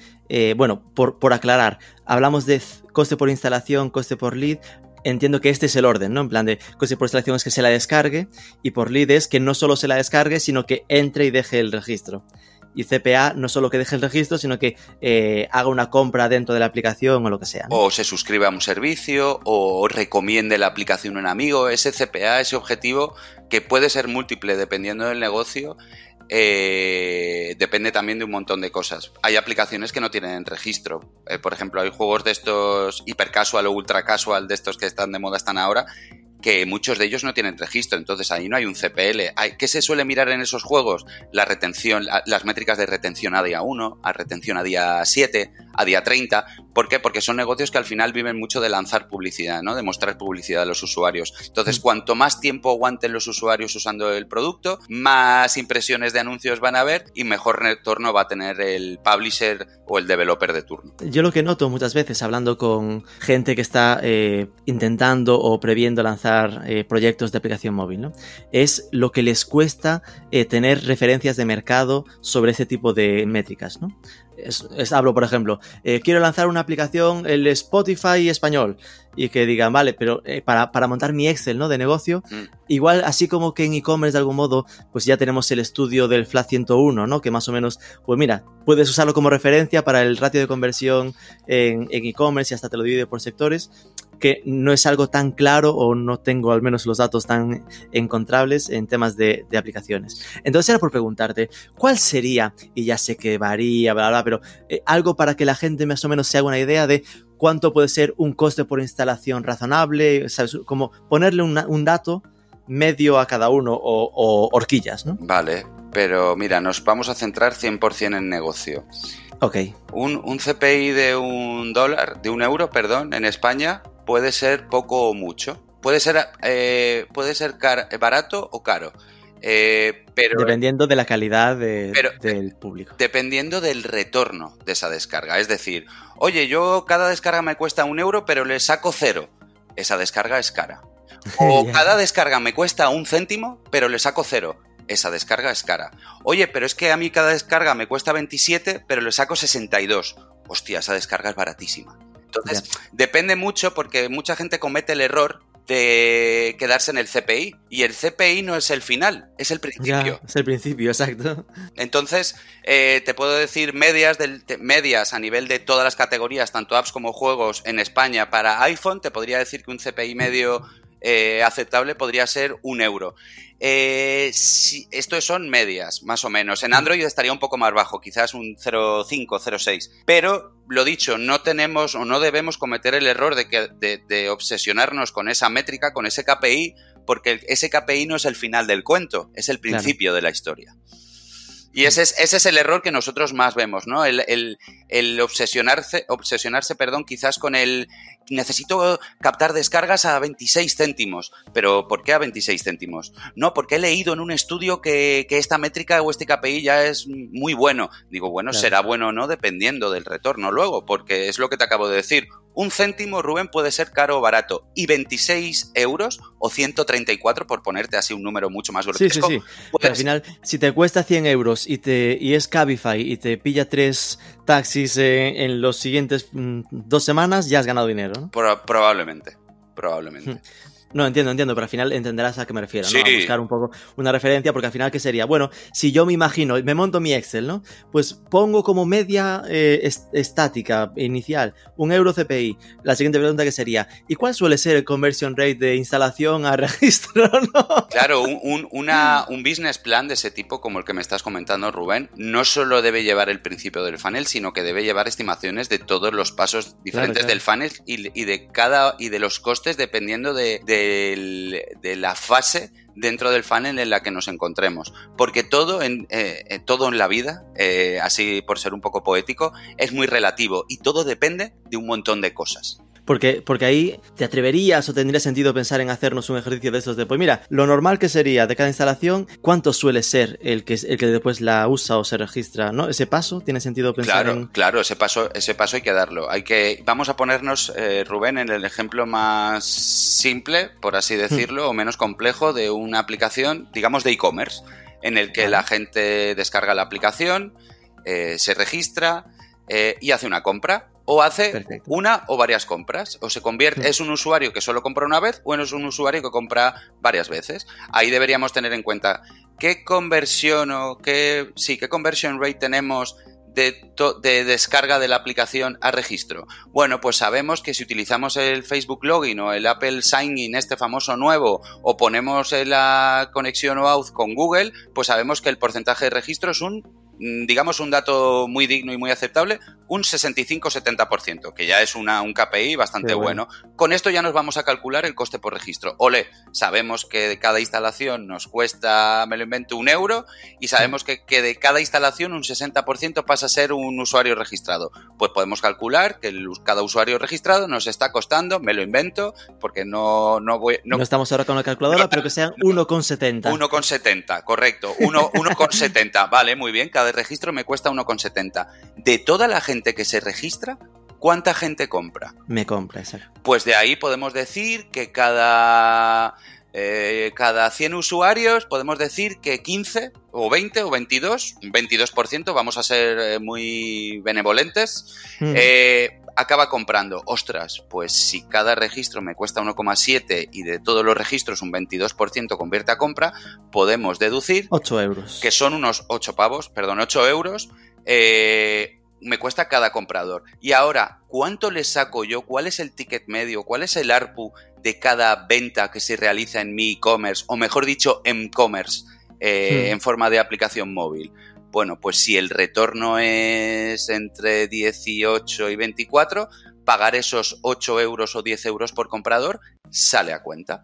bueno, por, por aclarar, hablamos de coste por instalación, coste por lead, entiendo que este es el orden, ¿no? En plan de coste por instalación es que se la descargue y por lead es que no solo se la descargue, sino que entre y deje el registro. Y CPA no solo que deje el registro, sino que eh, haga una compra dentro de la aplicación o lo que sea. O se suscriba a un servicio o recomiende la aplicación a un amigo. Ese CPA, ese objetivo que puede ser múltiple dependiendo del negocio, eh, depende también de un montón de cosas. Hay aplicaciones que no tienen registro. Eh, por ejemplo, hay juegos de estos hiper casual o ultra casual, de estos que están de moda, están ahora, que muchos de ellos no tienen registro, entonces ahí no hay un CPL. ¿Qué se suele mirar en esos juegos? La retención, las métricas de retención a día 1, a retención a día 7, a día 30. ¿Por qué? Porque son negocios que al final viven mucho de lanzar publicidad, ¿no? De mostrar publicidad a los usuarios. Entonces, mm. cuanto más tiempo aguanten los usuarios usando el producto, más impresiones de anuncios van a ver y mejor retorno va a tener el publisher o el developer de turno. Yo lo que noto muchas veces hablando con gente que está eh, intentando o previendo lanzar eh, proyectos de aplicación móvil, ¿no? Es lo que les cuesta eh, tener referencias de mercado sobre ese tipo de métricas, ¿no? Es, hablo, por ejemplo, eh, quiero lanzar una aplicación, el Spotify español, y que digan, vale, pero para, para, montar mi Excel, ¿no? De negocio, mm. igual, así como que en e-commerce de algún modo, pues ya tenemos el estudio del FLAT 101, ¿no? Que más o menos, pues mira, puedes usarlo como referencia para el ratio de conversión en e-commerce y hasta te lo divide por sectores que no es algo tan claro o no tengo al menos los datos tan encontrables en temas de, aplicaciones. Entonces era por preguntarte, ¿cuál sería, y ya sé que varía, bla, bla, pero eh, algo para que la gente más o menos se haga una idea de cuánto puede ser un coste por instalación razonable, Como ponerle un dato medio a cada uno o, horquillas, ¿no? Vale, pero mira, nos vamos a centrar 100% en negocio. Ok. Un, un, CPI de un dólar, de un euro, perdón, en España puede ser poco o mucho. Puede ser, eh, puede ser barato o caro. Eh, pero, dependiendo de la calidad del público. Dependiendo del retorno de esa descarga. Es decir, oye, yo cada descarga me cuesta un euro, pero le saco cero. Esa descarga es cara. <laughs> O cada descarga me cuesta un céntimo, pero le saco cero. Esa descarga es cara. Oye, pero es que a mí cada descarga me cuesta 27, pero le saco 62. Hostia, esa descarga es baratísima. Entonces, depende mucho porque mucha gente comete el error de quedarse en el CPI. Y el CPI no es el final, es el principio. es el principio, exacto. Entonces, eh, te puedo decir medias, del, medias a nivel de todas las categorías, tanto apps como juegos en España para iPhone. Te podría decir que un CPI medio eh, aceptable podría ser un euro. Eh, si, esto son medias, más o menos. En Android estaría un poco más bajo, quizás un 0,5, 0,6. Pero, lo dicho, no tenemos o no debemos cometer el error de, que, de, obsesionarnos con esa métrica, con ese KPI, porque ese KPI no es el final del cuento, es el principio de la historia. Y ese es, ese es el error que nosotros más vemos, ¿no? El, el, el, obsesionarse, obsesionarse, perdón, quizás con el necesito captar descargas a 26 céntimos. Pero ¿por qué a 26 céntimos? No, porque he leído en un estudio que, que esta métrica o este KPI ya es muy bueno. Digo, bueno, será bueno o no dependiendo del retorno luego, porque es lo que te acabo de decir. Un céntimo, Rubén, puede ser caro o barato. Y 26 euros o 134, por ponerte así un número mucho más grotesco. Sí, sí, sí. al final, si te cuesta 100 euros y, te, y es Cabify y te pilla tres taxis en los siguientes mm, dos semanas, ya has ganado dinero, ¿no? probablemente, probablemente. <laughs> No, entiendo, entiendo, pero al final entenderás a qué me refiero, ¿no? A buscar un poco una referencia, porque al final, ¿qué sería? Bueno, si yo me imagino, me monto mi Excel, ¿no? Pues pongo como media eh, estática inicial un euro CPI. La siguiente pregunta que sería, ¿y cuál suele ser el conversion rate de instalación a <laughs> registro, no? Claro, un, una, un business plan de ese tipo, como el que me estás comentando, Rubén, no solo debe llevar el principio del funnel, sino que debe llevar estimaciones de todos los pasos diferentes del funnel y, de cada y de los costes dependiendo de de la fase dentro del funnel en la que nos encontremos. Porque todo en, eh, todo en la vida, eh, así por ser un poco poético, es muy relativo y todo depende de un montón de cosas. Porque, porque ahí te atreverías o tendría sentido pensar en hacernos un ejercicio de esos de, pues mira, lo normal que sería de cada instalación, ¿cuánto suele ser el que, el que después la usa o se registra? ¿no? Ese paso tiene sentido pensar claro, Claro, ese paso, ese paso hay que darlo. Hay que, vamos a ponernos, eh, Rubén, en el ejemplo más simple, por así hmm. decirlo, o menos complejo de una aplicación, digamos, de e-commerce, en el que la gente descarga la aplicación, eh, se registra eh, y hace una compra O hace Perfecto. una o varias compras. O se convierte, Mm. es un usuario que solo compra una vez o es un usuario que compra varias veces. Ahí deberíamos tener en cuenta qué conversión o qué, sí, qué conversion rate tenemos de, to- de descarga de la aplicación a registro. Bueno, pues sabemos que si utilizamos el Facebook Login o el Apple Sign In, este famoso nuevo, o ponemos la conexión OAuth con Google, pues sabemos que el porcentaje de registro es un, digamos, un dato muy digno y muy aceptable, un 65-70%, que ya es una, un KPI bastante bueno. bueno. Con esto ya nos vamos a calcular el coste por registro. Ole, sabemos que de cada instalación nos cuesta, me lo invento, un euro y sabemos que, que de cada instalación un 60% pasa a ser un usuario registrado. Pues podemos calcular que el- cada usuario registrado nos está costando, me lo invento, porque no, no voy... No, No, estamos ahora con la calculadora, No, pero que sean 1,70. 1,70, correcto. 1 1,70, vale, muy bien. Cada registro me cuesta 1,70. De toda la gente que se registra, ¿cuánta gente compra? Me compra, exacto. Pues de ahí podemos decir que cada, eh, cada 100 usuarios podemos decir que 15 o 20 o 22, un 22%, vamos a ser eh, muy benevolentes, Mm. eh, acaba comprando. Ostras, pues si cada registro me cuesta 1,7 y de todos los registros un 22% convierte a compra, podemos deducir 8 euros. que son unos 8 pavos, perdón, 8 euros, eh, me cuesta cada comprador. Y ahora, ¿cuánto le saco yo? ¿Cuál es el ticket medio? ¿Cuál es el ARPU de cada venta que se realiza en mi e-commerce? O mejor dicho, en commerce, eh, Hmm. en forma de aplicación móvil. Bueno, pues si el retorno es entre 18 y 24, pagar esos 8 euros o 10 euros por comprador sale a cuenta.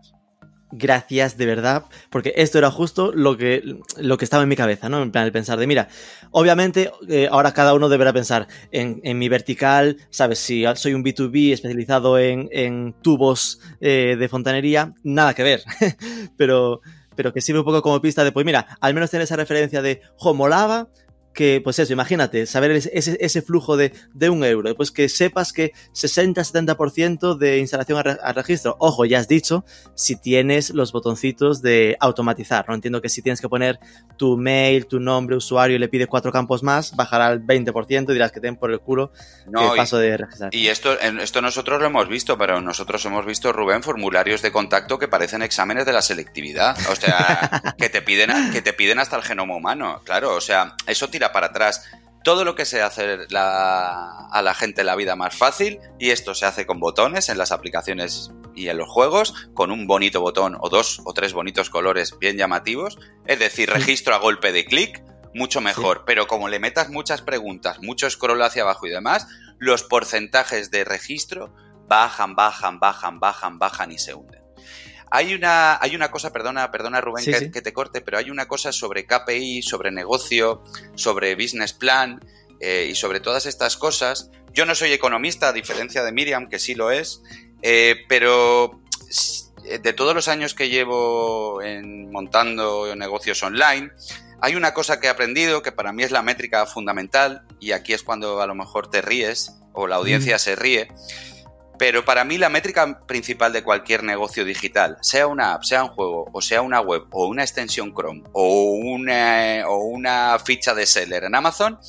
Gracias, de verdad, porque esto era justo lo que, lo que estaba en mi cabeza, ¿no? En plan, el pensar de, mira, obviamente eh, ahora cada uno deberá pensar en, mi vertical, ¿sabes? Si soy un B2B especializado en, en tubos eh, de fontanería, nada que ver, <laughs> pero, pero que sirve un poco como pista de, pues mira, al menos tener esa referencia de, jo, molaba que, pues eso, imagínate, saber ese, flujo de, de, un euro, pues que sepas que 60-70% de instalación a, re, a, registro. Ojo, ya has dicho, si tienes los botoncitos de automatizar, ¿no? Entiendo que si tienes que poner tu mail, tu nombre, usuario y le pides cuatro campos más, bajará al 20% y dirás que ten por el culo no, el paso y, de registrar. Y esto, esto nosotros lo hemos visto, pero nosotros hemos visto, Rubén, formularios de contacto que parecen exámenes de la selectividad. O sea, <laughs> que te piden, que te piden hasta el genoma humano. Claro, o sea, eso tira para atrás. Todo lo que se hace la, a la gente la vida más fácil, y esto se hace con botones en las aplicaciones y en los juegos, con un bonito botón o dos o tres bonitos colores bien llamativos, es decir, registro a golpe de clic, mucho mejor. Sí. Pero como le metas muchas preguntas, mucho scroll hacia abajo y demás, los porcentajes de registro bajan, bajan, bajan, bajan, bajan y se hunden. Hay una, hay una cosa, perdona, perdona Rubén sí, que, sí. que, te corte, pero hay una cosa sobre KPI, sobre negocio, sobre business plan eh, y sobre todas estas cosas. Yo no soy economista, a diferencia de Miriam, que sí lo es, eh, pero de todos los años que llevo en, montando negocios online, hay una cosa que he aprendido que para mí es la métrica fundamental, y aquí es cuando a lo mejor te ríes o la audiencia mm. se ríe. Pero para mí la métrica principal de cualquier negocio digital, sea una app, sea un juego, o sea una web, o una extensión Chrome, o una, o una ficha de seller en Amazon,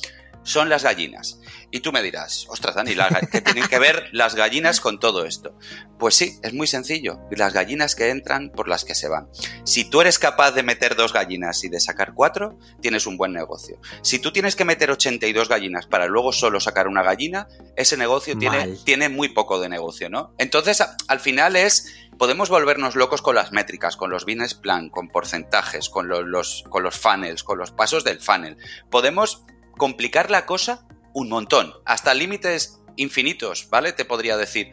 son las gallinas. Y tú me dirás, ostras, Dani, ¿qué tienen que ver las gallinas con todo esto? Pues sí, es muy sencillo. Las gallinas que entran por las que se van. Si tú eres capaz de meter dos gallinas y de sacar cuatro, tienes un buen negocio. Si tú tienes que meter 82 gallinas para luego solo sacar una gallina, ese negocio tiene, tiene, muy poco de negocio, ¿no? Entonces, al final es podemos volvernos locos con las métricas, con los business plan, con porcentajes, con los, los, con los funnels, con los pasos del funnel. Podemos complicar la cosa un montón, hasta límites infinitos, ¿vale? Te podría decir.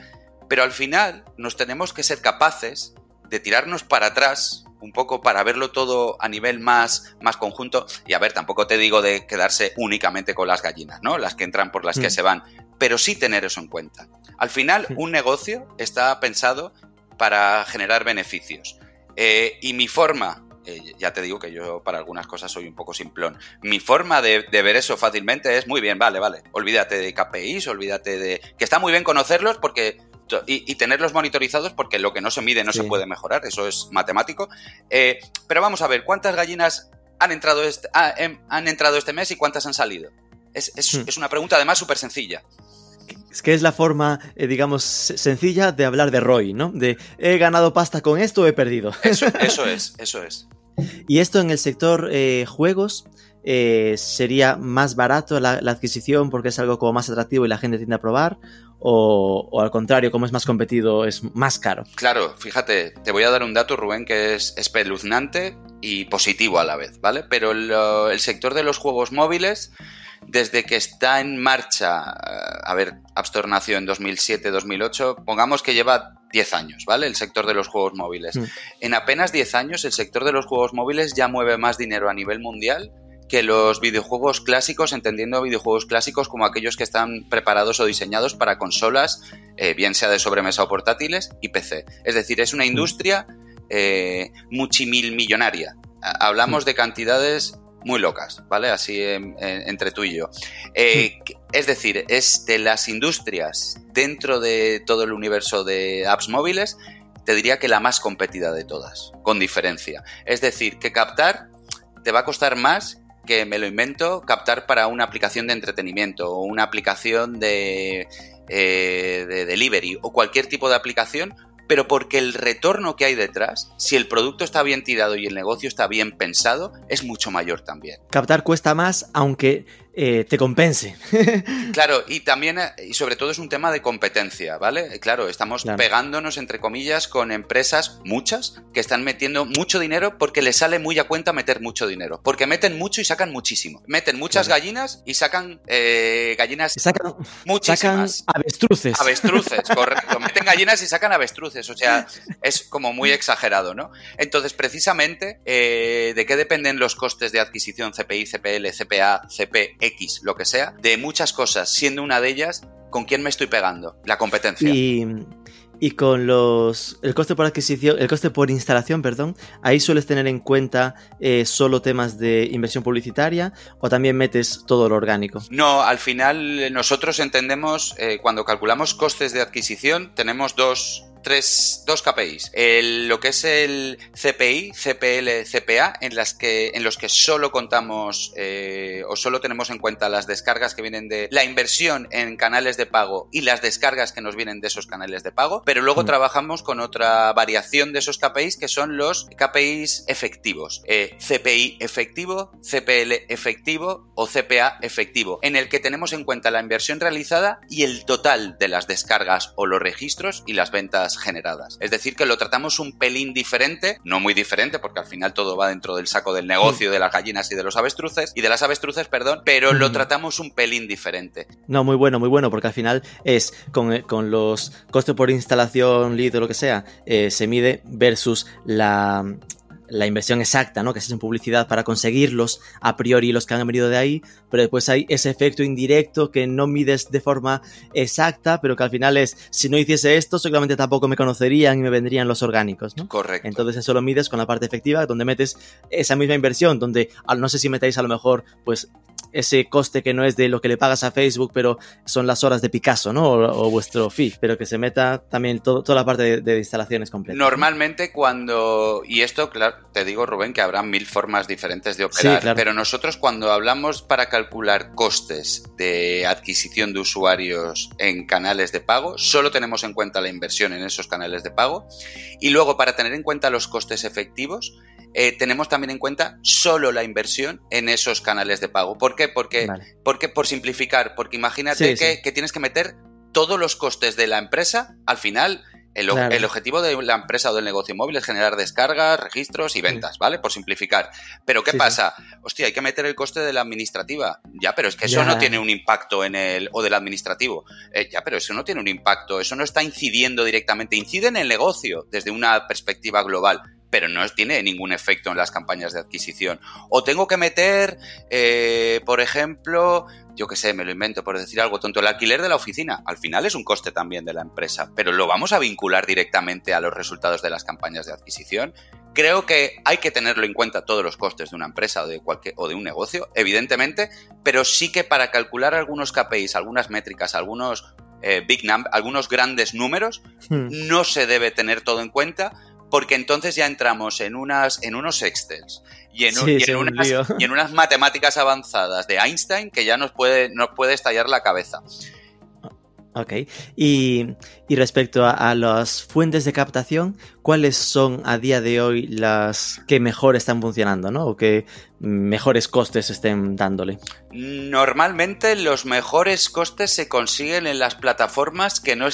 Pero al final nos tenemos que ser capaces de tirarnos para atrás un poco para verlo todo a nivel más, más conjunto. Y a ver, tampoco te digo de quedarse únicamente con las gallinas, ¿no? Las que entran por las mm. que se van, pero sí tener eso en cuenta. Al final, un negocio está pensado para generar beneficios. Eh, y mi forma eh, ya te digo que yo para algunas cosas soy un poco simplón. Mi forma de, de, ver eso fácilmente es muy bien, vale, vale. Olvídate de KPIs, olvídate de. que está muy bien conocerlos porque. Y, y tenerlos monitorizados porque lo que no se mide no sí. se puede mejorar, eso es matemático. Eh, pero vamos a ver, ¿cuántas gallinas han entrado este, han entrado este mes y cuántas han salido? Es, es, hmm. es una pregunta además súper sencilla. Es que es la forma, eh, digamos, sencilla de hablar de ROI, ¿no? De he ganado pasta con esto o he perdido. <laughs> Eso, <laughs> eso es, eso es. Y esto en el sector eh, juegos eh, sería más barato la, adquisición porque es algo como más atractivo y la gente tiende a probar. O, al contrario, como es más competido, es más caro. Claro, fíjate, te voy a dar un dato, Rubén, que es espeluznante y positivo a la vez, ¿vale? Pero el sector de los juegos móviles desde que está en marcha, eh, a ver, App Store nació en 2007-2008, pongamos que lleva 10 años, ¿vale? El sector de los juegos móviles. Mm. En apenas 10 años, el sector de los juegos móviles ya mueve más dinero a nivel mundial que los videojuegos clásicos, entendiendo videojuegos clásicos como aquellos que están preparados o diseñados para consolas, eh, bien sea de sobremesa o portátiles, y PC. Es decir, es una mm. industria eh, multimillonaria. Hablamos mm. de cantidades muy locas, ¿vale? Así entre tú y yo. Eh, es decir, es de las industrias dentro de todo el universo de apps móviles, te diría que la más competida de todas, con diferencia. Es decir, que captar te va a costar más que me lo invento, captar para una aplicación de entretenimiento o una aplicación de, eh, de delivery o cualquier tipo de aplicación pero porque el retorno que hay detrás, si el producto está bien tirado y el negocio está bien pensado, es mucho mayor también. Captar cuesta más, aunque eh, te compense. <laughs> claro, y también, eh, y sobre todo es un tema de competencia, ¿vale? Claro, estamos pegándonos, entre comillas, con empresas, muchas, que están metiendo mucho dinero porque les sale muy a cuenta meter mucho dinero. Porque meten mucho y sacan muchísimo. Meten muchas gallinas y sacan eh, gallinas sacan, muchísimas. Sacan avestruces. Avestruces, <laughs> correcto. meten gallinas y sacan avestruces. O sea, es como muy exagerado, ¿no? Entonces, precisamente, ¿de qué dependen los costes de adquisición CPI, CPL, CPA, CP? X, lo que sea, de muchas cosas, siendo una de ellas con quién me estoy pegando, la competencia. Y, con los el coste por adquisición, el coste por instalación, perdón, ahí sueles tener en cuenta eh, solo temas de inversión publicitaria o también metes todo lo orgánico. No, al final nosotros entendemos eh, cuando calculamos costes de adquisición tenemos dos tres, dos KPIs. lo que es el CPI, CPL, CPA, en, las que, en los que solo contamos eh, o solo tenemos en cuenta las descargas que vienen de la inversión en canales de pago y las descargas que nos vienen de esos canales de pago, pero luego mm. trabajamos con otra variación de esos KPIs que son los KPIs efectivos. Eh, CPI efectivo, CPL efectivo o CPA efectivo, en el que tenemos en cuenta la inversión realizada y el total de las descargas o los registros y las ventas generadas. Es decir, que lo tratamos un pelín diferente, no muy diferente, porque al final todo va dentro del saco del negocio, de las gallinas y de los avestruces, y de las avestruces, perdón, pero lo tratamos un pelín diferente. No, muy bueno, muy bueno, porque al final es con, eh, los costes por instalación, lead o lo que sea, eh, se mide versus la la inversión exacta, ¿no? Que se hace en publicidad para conseguirlos a priori los que han venido de ahí, pero después hay ese efecto indirecto que no mides de forma exacta, pero que al final es, si no hiciese esto, seguramente tampoco me conocerían y me vendrían los orgánicos, ¿no? Correcto. Entonces eso lo mides con la parte efectiva, donde metes esa misma inversión, donde no sé si metéis a lo mejor, pues ese coste que no es de lo que le pagas a Facebook, pero son las horas de Picasso, ¿no? O, vuestro fee, pero que se meta también toda la parte de, instalaciones completas. Normalmente cuando, y esto, claro, te digo Rubén, que habrá mil formas diferentes de operar, pero nosotros cuando hablamos para calcular costes de adquisición de usuarios en canales de pago, solo tenemos en cuenta la inversión en esos canales de pago y luego para tener en cuenta los costes efectivos, eh, tenemos también en cuenta solo la inversión en esos canales de pago. ¿Por qué? Porque, porque por simplificar, porque imagínate que, tienes que meter todos los costes de la empresa al final. El, objetivo de la empresa o del negocio móvil es generar descargas, registros y ventas, ¿vale? Por simplificar. Pero ¿qué pasa? Hostia, hay que meter el coste de la administrativa. Ya, pero es que eso no tiene un impacto en el... o del administrativo. Eh, ya, pero eso no tiene un impacto, eso no está incidiendo directamente. Incide en el negocio desde una perspectiva global pero no tiene ningún efecto en las campañas de adquisición. O tengo que meter, eh, por ejemplo, yo qué sé, me lo invento por decir algo tonto, el alquiler de la oficina. Al final es un coste también de la empresa, pero lo vamos a vincular directamente a los resultados de las campañas de adquisición. Creo que hay que tenerlo en cuenta todos los costes de una empresa o de, cualquier, o de un negocio, evidentemente, pero sí que para calcular algunos KPIs, algunas métricas, algunos eh, big algunos grandes números, hmm. no se debe tener todo en cuenta porque entonces ya entramos en, unas, en unos Excels y en, unas, matemáticas avanzadas de Einstein que ya nos puede, nos puede estallar la cabeza. Ok. Y, y respecto a, las fuentes de captación, ¿cuáles son a día de hoy las que mejor están funcionando, ¿no? O que mejores costes estén dándole? Normalmente los mejores costes se consiguen en las plataformas que no,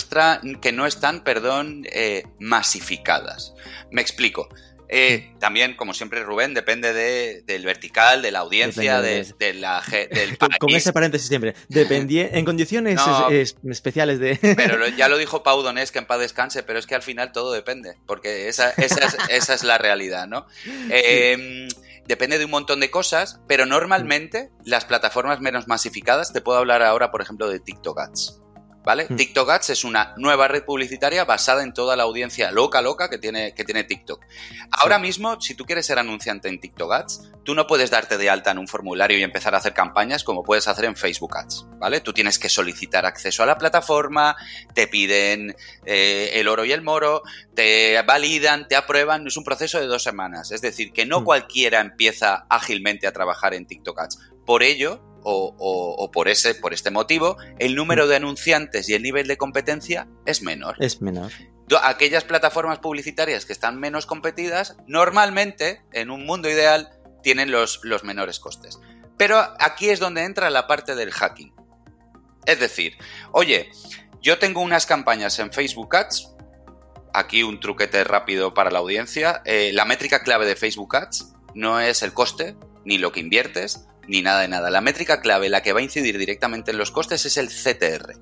que no están perdón, eh, masificadas. Me explico. Eh, también, como siempre, Rubén, depende de, del vertical, de la audiencia, de, de, la, del <laughs> país. Con ese paréntesis siempre. Dependí <laughs> en condiciones no, es, es, especiales de... <laughs> Pero ya lo dijo Pau Donés, que en paz descanse, pero es que al final todo depende, porque esa, esa, es, esa es, la realidad, ¿no? Eh, depende de un montón de cosas, pero normalmente las plataformas menos masificadas, te puedo hablar ahora, por ejemplo, de TikTok Ads. ¿Vale? Mm. TikTok Ads es una nueva red publicitaria basada en toda la audiencia loca, loca que tiene, que tiene TikTok. Ahora sí. mismo, si tú quieres ser anunciante en TikTok Ads, tú no puedes darte de alta en un formulario y empezar a hacer campañas como puedes hacer en Facebook Ads, ¿vale? Tú tienes que solicitar acceso a la plataforma, te piden eh, el oro y el moro, te validan, te aprueban, es un proceso de dos semanas. Es decir, que no mm. cualquiera empieza ágilmente a trabajar en TikTok Ads. Por ello, o, o, o, por, ese, por este motivo, el número de anunciantes y el nivel de competencia es menor. Es menor. Aquellas plataformas publicitarias que están menos competidas, normalmente, en un mundo ideal, tienen los, los menores costes. Pero aquí es donde entra la parte del hacking. Es decir, oye, yo tengo unas campañas en Facebook Ads, aquí un truquete rápido para la audiencia, eh, la métrica clave de Facebook Ads no es el coste, ni lo que inviertes, ni nada de nada. La métrica clave, la que va a incidir directamente en los costes, es el CTR,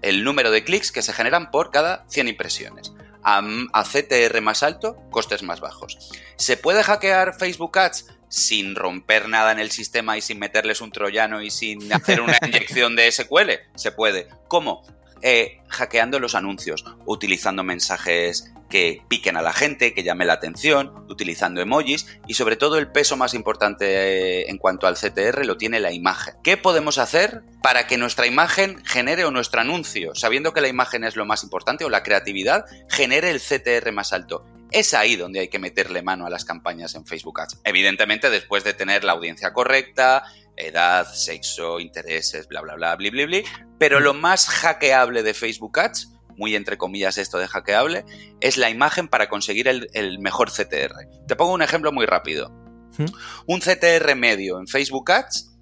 el número de clics que se generan por cada 100 impresiones. A, a, CTR más alto, costes más bajos. ¿Se puede hackear Facebook Ads sin romper nada en el sistema y sin meterles un troyano y sin hacer una <laughs> inyección de SQL? Se puede. ¿Cómo? Eh, hackeando los anuncios, utilizando mensajes que piquen a la gente, que llame la atención, utilizando emojis y sobre todo el peso más importante eh, en cuanto al CTR lo tiene la imagen. ¿Qué podemos hacer para que nuestra imagen genere o nuestro anuncio, sabiendo que la imagen es lo más importante o la creatividad, genere el CTR más alto? Es ahí donde hay que meterle mano a las campañas en Facebook Ads. Evidentemente después de tener la audiencia correcta, edad, sexo, intereses, bla, bla, bla, bli, bli, bli. Pero lo más hackeable de Facebook Ads muy entre comillas esto de hackeable, es la imagen para conseguir el, el mejor CTR. Te pongo un ejemplo muy rápido. Un CTR medio en Facebook Ads,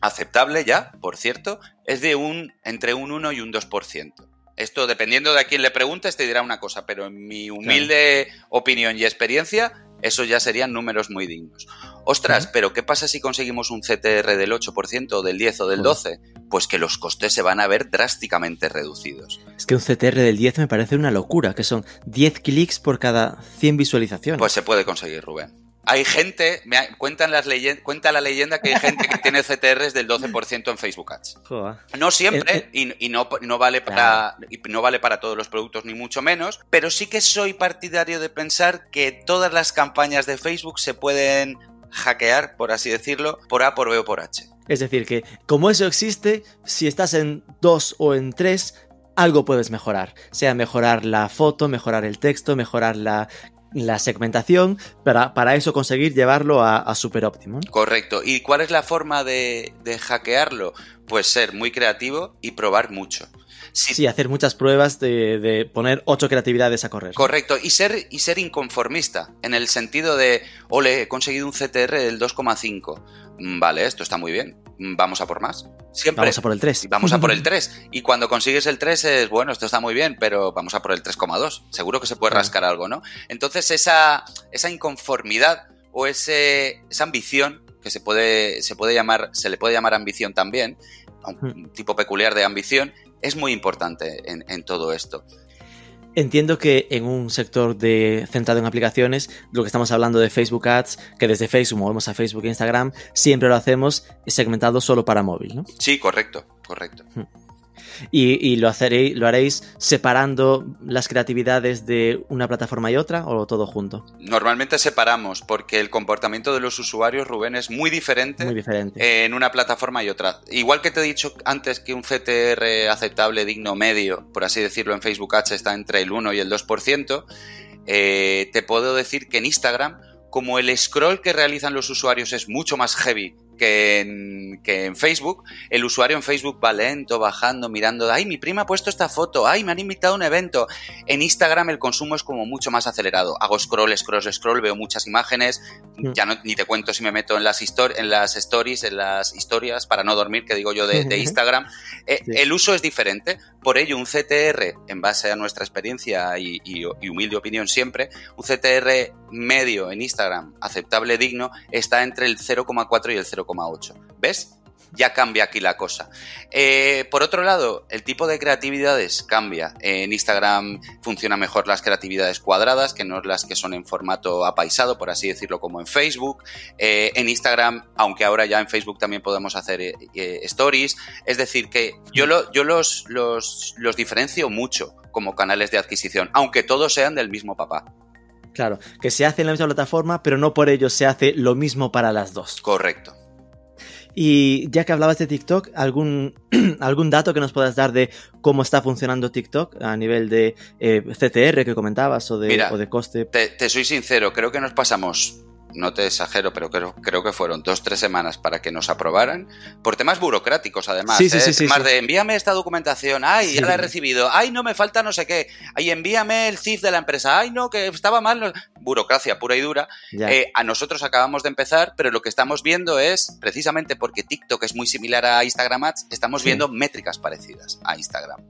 aceptable ya, por cierto, es de un entre un 1 y un 2%. Esto, dependiendo de a quién le preguntes, te dirá una cosa, pero en mi humilde claro. opinión y experiencia, eso ya serían números muy dignos. Ostras, pero ¿qué pasa si conseguimos un CTR del 8% o del 10 o del 12? Pues que los costes se van a ver drásticamente reducidos. Es que un CTR del 10 me parece una locura, que son 10 clics por cada 100 visualizaciones. Pues se puede conseguir, Rubén. Hay gente, me cuentan las leyend, cuenta la leyenda que hay gente que tiene CTRs del 12% en Facebook Ads. Joder. No siempre, eh, eh, y, y, no, no, vale para, claro. y no vale para todos los productos, ni mucho menos, pero sí que soy partidario de pensar que todas las campañas de Facebook se pueden hackear, por así decirlo, por A, por B o por H. Es decir, que como eso existe, si estás en 2 o en 3, algo puedes mejorar. Sea mejorar la foto, mejorar el texto, mejorar la la segmentación para, para eso conseguir llevarlo a, super óptimo. Correcto. ¿Y cuál es la forma de, de, hackearlo? Pues ser muy creativo y probar mucho. Si... Sí, hacer muchas pruebas de, de, poner ocho creatividades a correr. Correcto, y ser, y ser inconformista, en el sentido de, ole, he conseguido un CTR del 2,5. Mm, vale, esto está muy bien, mm, vamos a por más. Siempre. Vamos a por el 3. Vamos a por el <laughs> 3. Y cuando consigues el 3 es, bueno, esto está muy bien, pero vamos a por el 3,2. Seguro que se puede rascar algo, ¿no? Entonces esa, esa inconformidad o ese, esa ambición, que se puede, se puede llamar, se le puede llamar ambición también, un tipo peculiar de ambición, es muy importante en, en todo esto. Entiendo que en un sector de, centrado en aplicaciones, lo que estamos hablando de Facebook Ads, que desde Facebook movemos a Facebook e Instagram, siempre lo hacemos segmentado solo para móvil, ¿no? Sí, correcto, correcto. Y, y, lo, haréis, lo haréis separando las creatividades de una plataforma y otra o todo junto? Normalmente separamos porque el comportamiento de los usuarios, Rubén, es muy diferente, muy diferente. en una plataforma y otra. Igual que te he dicho antes que un CTR aceptable, digno, medio, por así decirlo, en Facebook Ads está entre el 1 y el 2%, eh, te puedo decir que en Instagram como el scroll que realizan los usuarios es mucho más heavy que en, que en Facebook, el usuario en Facebook va lento, bajando, mirando, ay, mi prima ha puesto esta foto, ay, me han invitado a un evento. En Instagram el consumo es como mucho más acelerado. Hago scroll, scroll, scroll, veo muchas imágenes, Mm. ya no, ni te cuento si me meto en las, en las stories, en las historias, para no dormir, que digo yo, de, de <laughs> Instagram. Eh, Sí. El uso es diferente. Por ello, un CTR, en base a nuestra experiencia y, y- y humilde opinión siempre, un CTR medio en Instagram, aceptable, digno, está entre el 0,4 y el 0,8. ¿Ves? Ya cambia aquí la cosa. Eh, por otro lado, el tipo de creatividades cambia. En Instagram funciona mejor las creatividades cuadradas, que no las que son en formato apaisado, por así decirlo, como en Facebook. Eh, en Instagram, aunque ahora ya en Facebook también podemos hacer eh, stories. Es decir, que yo, lo- yo los, los, los diferencio mucho como canales de adquisición, aunque todos sean del mismo papá. Claro, que se hace en la misma plataforma, pero no por ello se hace lo mismo para las dos. Correcto. Y ya que hablabas de TikTok, ¿algún, <clears throat> algún dato que nos puedas dar de cómo está funcionando TikTok a nivel de eh, CTR que comentabas o de, Mira, o de coste? Te, te soy sincero, creo que nos pasamos, no te exagero, pero creo, creo que fueron dos, tres semanas para que nos aprobaran, por temas burocráticos además. Sí, sí, ¿eh? sí, sí. de envíame esta documentación, ay, ya la he recibido, ay, no me falta no sé qué, ay, envíame el CIF de la empresa, ay, no, que estaba mal. no- Burocracia pura y dura. Eh, a nosotros acabamos de empezar, pero lo que estamos viendo es, precisamente porque TikTok es muy similar a Instagram Ads, estamos viendo métricas parecidas a Instagram.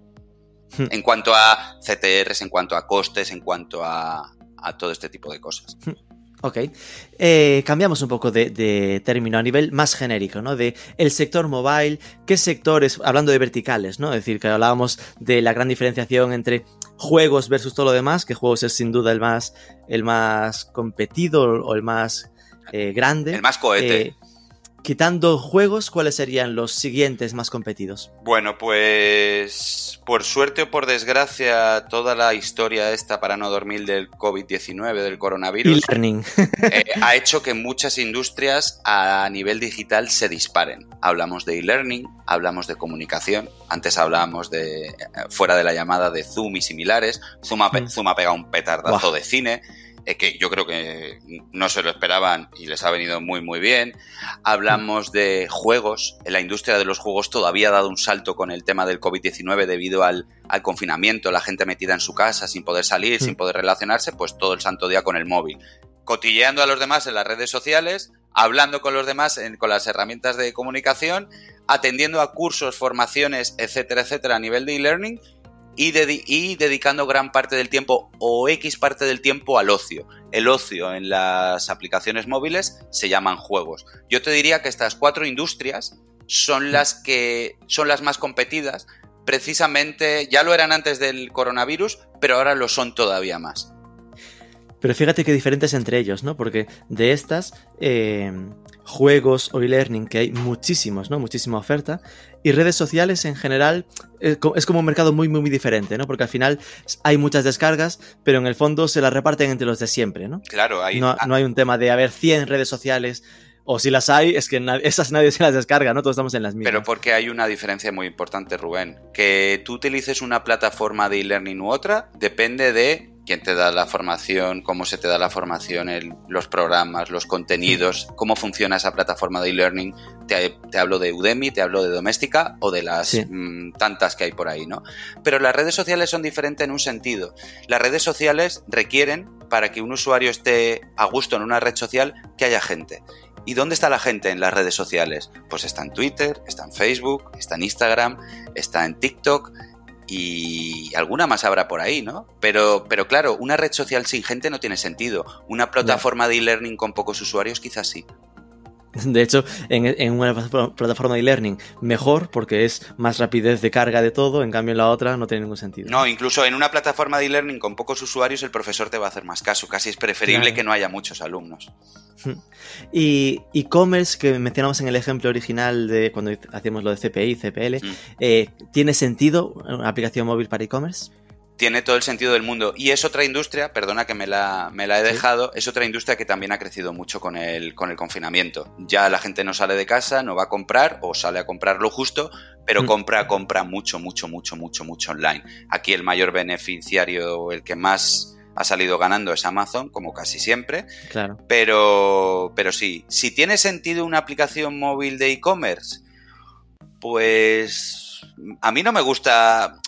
Hmm. en cuanto a CTRs, en cuanto a costes, en cuanto a, a todo este tipo de cosas. Ok. Eh, cambiamos un poco de, de término a nivel más genérico, ¿no? De el sector mobile, qué sectores, hablando de verticales, ¿no? Es decir, que hablábamos de la gran diferenciación entre juegos versus todo lo demás, que juegos es sin duda el más, el más competido o el más eh, grande. El más cohete. Eh, quitando juegos, ¿cuáles serían los siguientes más competidos? Bueno, pues por suerte o por desgracia, toda la historia esta para no dormir del COVID-19, del coronavirus, eh, <laughs> ha hecho que muchas industrias a nivel digital se disparen. Hablamos de e-learning, hablamos de comunicación, antes hablábamos de, eh, fuera de la llamada, de Zoom y similares. Zoom ha, Mm. Zoom ha pegado un petardazo de cine, eh, que yo creo que no se lo esperaban y les ha venido muy, muy bien. Hablamos de juegos. La industria de los juegos todavía ha dado un salto con el tema del COVID-19 debido al, al confinamiento, la gente metida en su casa sin poder salir, sin poder relacionarse, pues todo el santo día con el móvil cotilleando a los demás en las redes sociales, hablando con los demás en- con las herramientas de comunicación, atendiendo a cursos, formaciones, etcétera, etcétera, a nivel de e-learning y, dedi- y dedicando gran parte del tiempo o X parte del tiempo al ocio. El ocio en las aplicaciones móviles se llaman juegos. Yo te diría que estas cuatro industrias son las que son las más competidas. Precisamente ya lo eran antes del coronavirus, pero ahora lo son todavía más. Pero fíjate qué diferentes entre ellos, ¿no? Porque de estas, eh, juegos o e-learning, que hay muchísimos, ¿no? Muchísima oferta. Y redes sociales en general es como un mercado muy, muy, muy diferente, ¿no? Porque al final hay muchas descargas, pero en el fondo se las reparten entre los de siempre, ¿no? Claro, hay, No, no hay un tema de haber 100 redes sociales, o si las hay, es que <laughs> esas nadie se las descarga, ¿no? Todos estamos en las mismas. Pero porque hay una diferencia muy importante, Rubén. Que tú utilices una plataforma de e-learning u otra depende de quién te da la formación, cómo se te da la formación, el- los programas, los contenidos, cómo funciona esa plataforma de e-learning. Te, te hablo de Udemy, te hablo de Doméstica o de las Sí. mm, tantas que hay por ahí, ¿no? Pero las redes sociales son diferentes en un sentido. Las redes sociales requieren, para que un usuario esté a gusto en una red social, que haya gente. ¿Y dónde está la gente en las redes sociales? Pues está en Twitter, está en Facebook, está en Instagram, está en TikTok y alguna más habrá por ahí, ¿no? Pero, pero claro, una red social sin gente no tiene sentido. Una plataforma de e-learning con pocos usuarios quizás sí. De hecho, en, en una plataforma de e-learning mejor porque es más rapidez de carga de todo, en cambio en la otra no tiene ningún sentido. No, incluso en una plataforma de e-learning con pocos usuarios el profesor te va a hacer más caso. Casi es preferible Claro. que no haya muchos alumnos. <laughs> Y e-commerce, que mencionamos en el ejemplo original de cuando hacíamos lo de CPI, CPL, Mm. eh, ¿tiene sentido una aplicación móvil para e-commerce? Tiene todo el sentido del mundo. Y es otra industria, perdona que me la, me la he Sí. dejado, es otra industria que también ha crecido mucho con el, con el confinamiento. Ya la gente no sale de casa, no va a comprar o sale a comprar lo justo, pero Mm. compra, compra mucho, mucho, mucho, mucho, mucho online. Aquí el mayor beneficiario, el que más ha salido ganando es Amazon, como casi siempre. Claro. Pero, pero sí, si tiene sentido una aplicación móvil de e-commerce, pues a mí no me gusta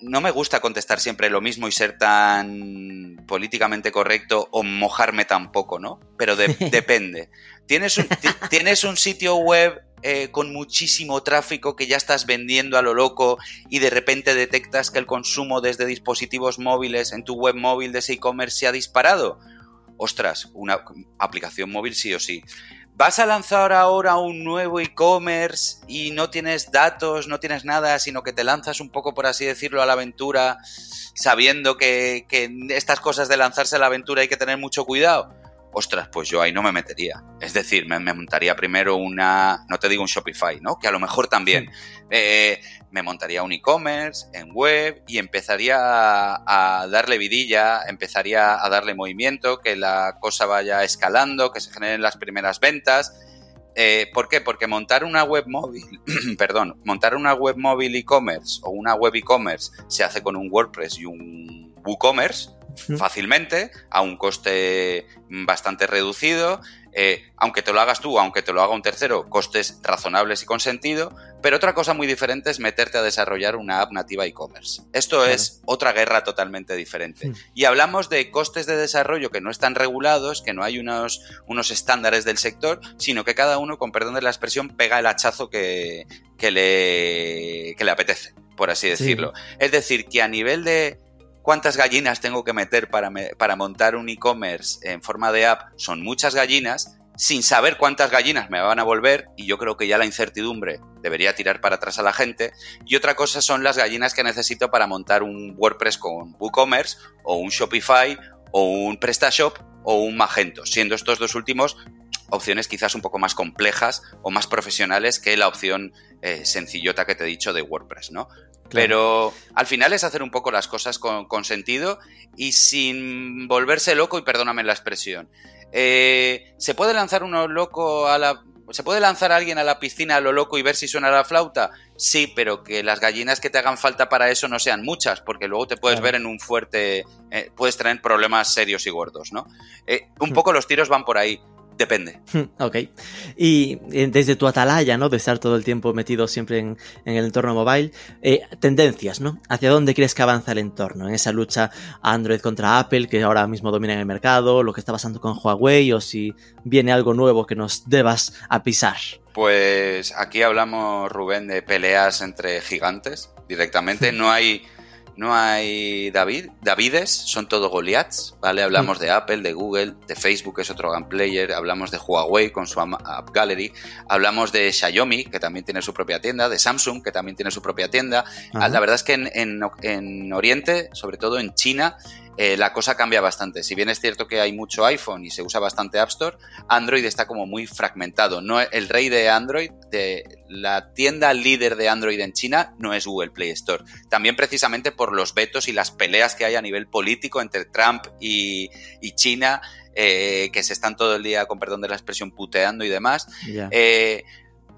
no me gusta contestar siempre lo mismo y ser tan políticamente correcto o mojarme tampoco, ¿no? Pero <laughs> depende. Tienes un, tienes un sitio web eh, con muchísimo tráfico que ya estás vendiendo a lo loco y de repente detectas que el consumo desde dispositivos móviles en tu web móvil de ese e-commerce se ha disparado. Ostras, una aplicación móvil sí o sí vas a lanzar ahora un nuevo e-commerce y no tienes datos, no tienes nada, sino que te lanzas un poco, por así decirlo, a la aventura, sabiendo que, que estas cosas de lanzarse a la aventura hay que tener mucho cuidado ostras, pues yo ahí no me metería. Es decir, me, montaría primero una, no te digo un Shopify, ¿no? Que a lo mejor también. Eh, me montaría un e-commerce en web y empezaría a, darle vidilla, empezaría a darle movimiento, que la cosa vaya escalando, que se generen las primeras ventas. Eh, ¿Por qué? Porque montar una web móvil, <clears throat> perdón, montar una web móvil e-commerce o una web e-commerce se hace con un WordPress y un WooCommerce fácilmente, a un coste bastante reducido, eh, aunque te lo hagas tú, aunque te lo haga un tercero, costes razonables y con sentido, pero otra cosa muy diferente es meterte a desarrollar una app nativa e-commerce. Esto es otra guerra totalmente diferente. Y hablamos de costes de desarrollo que no están regulados, que no hay unos, unos estándares del sector, sino que cada uno, con perdón de la expresión, pega el hachazo que, que, le, que le apetece, por así decirlo. Es decir, que a nivel de cuántas gallinas tengo que meter para, para montar un e-commerce en forma de app, son muchas gallinas, sin saber cuántas gallinas me van a volver, y yo creo que ya la incertidumbre debería tirar para atrás a la gente. Y otra cosa son las gallinas que necesito para montar un WordPress con WooCommerce, o un Shopify, o un PrestaShop, o un Magento, siendo estos dos últimos opciones quizás un poco más complejas o más profesionales que la opción eh, sencillota que te he dicho de WordPress, ¿no? Pero al final es hacer un poco las cosas con, sentido y sin volverse loco, y perdóname la expresión. Eh, ¿Se puede lanzar uno loco a la. ¿Se puede lanzar a alguien a la piscina a lo loco y ver si suena la flauta? Sí, pero que las gallinas que te hagan falta para eso no sean muchas, porque luego te puedes ver en un fuerte. Eh, puedes tener problemas serios y gordos, ¿no? Eh, un poco los tiros van por ahí. Depende. Ok. Y eh, desde tu atalaya, ¿no? De estar todo el tiempo metido siempre en, el entorno mobile, eh, tendencias, ¿no? ¿Hacia dónde crees que avanza el entorno? En esa lucha Android contra Apple, que ahora mismo domina el mercado, lo que está pasando con Huawei, o si viene algo nuevo que nos debas a pisar. Pues aquí hablamos, Rubén, de peleas entre gigantes directamente. No hay no hay David, Davides, son todos Goliaths, ¿vale? Hablamos mm. de Apple, de Google, de Facebook, es otro gran player, hablamos de Huawei con su App Gallery, hablamos de Xiaomi, que también tiene su propia tienda, de Samsung, que también tiene su propia tienda. La verdad es que en Oriente, sobre todo en China, eh, la cosa cambia bastante. Si bien es cierto que hay mucho iPhone y se usa bastante App Store, Android está como muy fragmentado. No, el rey de Android, de la tienda líder de Android en China, no es Google Play Store. También precisamente por los vetos y las peleas que hay a nivel político entre Trump y, China, eh, que se están todo el día, con perdón de la expresión, puteando y demás. Eh,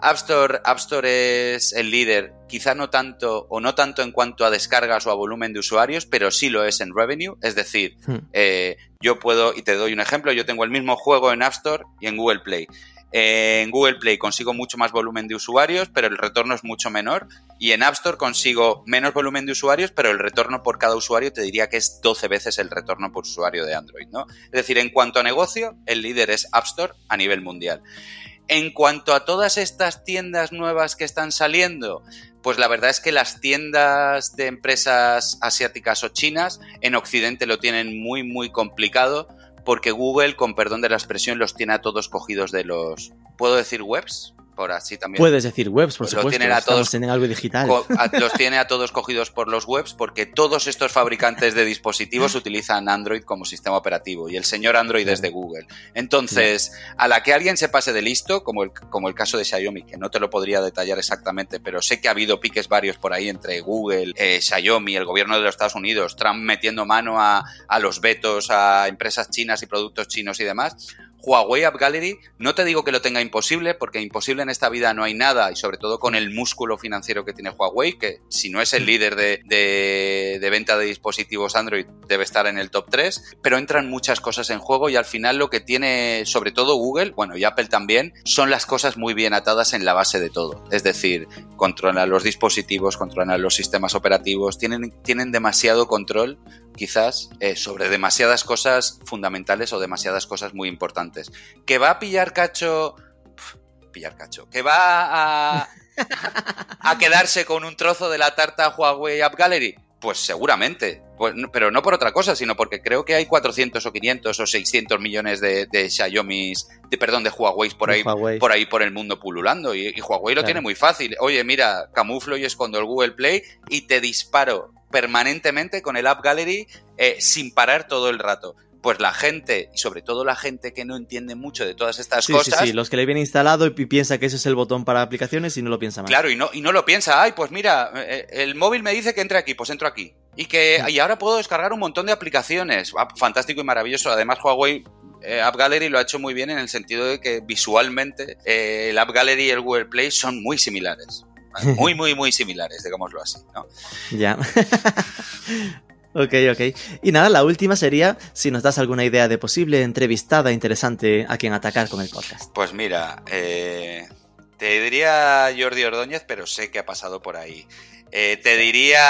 App Store, App Store es el líder, quizá no tanto o no tanto en cuanto a descargas o a volumen de usuarios, pero sí lo es en revenue. Es decir, hmm. eh, yo puedo, y te doy un ejemplo, yo tengo el mismo juego en App Store y en Google Play. en Google Play consigo mucho más volumen de usuarios, pero el retorno es mucho menor. Y en App Store consigo menos volumen de usuarios, pero el retorno por cada usuario te diría que es 12 veces el retorno por usuario de Android, ¿no? Es decir, en cuanto a negocio, el líder es App Store a nivel mundial. En cuanto a todas estas tiendas nuevas que están saliendo, pues la verdad es que las tiendas de empresas asiáticas o chinas en Occidente lo tienen muy, muy complicado porque Google, con perdón de la expresión, los tiene a todos cogidos de los, ¿puedo decir webs? Por así también. Puedes decir webs, por supuesto. Tienen a todos, tienen algo digital. los tiene a todos cogidos por los webs porque todos estos fabricantes de dispositivos utilizan Android como sistema operativo y el señor Android es de Google. Entonces, a la que alguien se pase de listo, como el, como el caso de Xiaomi, que no te lo podría detallar exactamente, pero sé que ha habido piques varios por ahí entre Google, eh, Xiaomi, el gobierno de los Estados Unidos, Trump metiendo mano a, a los vetos a empresas chinas y productos chinos y demás Huawei App Gallery, no te digo que lo tenga imposible, porque imposible en esta vida no hay nada, y sobre todo con el músculo financiero que tiene Huawei, que si no es el líder de, de, venta de dispositivos Android, debe estar en el top 3, pero entran muchas cosas en juego y al final lo que tiene sobre todo Google, bueno, y Apple también, son las cosas muy bien atadas en la base de todo. Es decir, controlan los dispositivos, controlan los sistemas operativos, tienen, tienen demasiado control quizás eh, sobre demasiadas cosas fundamentales o demasiadas cosas muy importantes. ¿Que va a pillar cacho? pillar cacho. ¿Que va a, a quedarse con un trozo de la tarta Huawei App Gallery? Pues seguramente, pues, pero no por otra cosa, sino porque creo que hay 400 o 500 o 600 millones de, de Xiaomi, de, perdón, de Huawei por ahí, por ahí por el mundo pululando y, Huawei lo tiene muy fácil. Oye, mira, camuflo y escondo el Google Play y te disparo permanentemente con el App Gallery eh, sin parar todo el rato pues la gente, y sobre todo la gente que no entiende mucho de todas estas cosas. Sí, sí, los que le viene instalado y piensa que ese es el botón para aplicaciones y no lo piensa más. Claro, y no, y no lo piensa. Ay, pues mira, eh, el móvil me dice que entre aquí, pues entro aquí. Y que y ahora puedo descargar un montón de aplicaciones. Ah, fantástico y maravilloso. Además, Huawei eh, App Gallery lo ha hecho muy bien en el sentido de que visualmente el App Gallery y el Google Play son muy similares. <laughs> Muy, muy, muy similares, digámoslo así, ¿no? Ya. <laughs> ok, ok. Y nada, la última sería si nos das alguna idea de posible entrevistada interesante a quien atacar con el podcast. Pues mira, eh, te diría Jordi Ordóñez, pero sé que ha pasado por ahí. Eh, te diría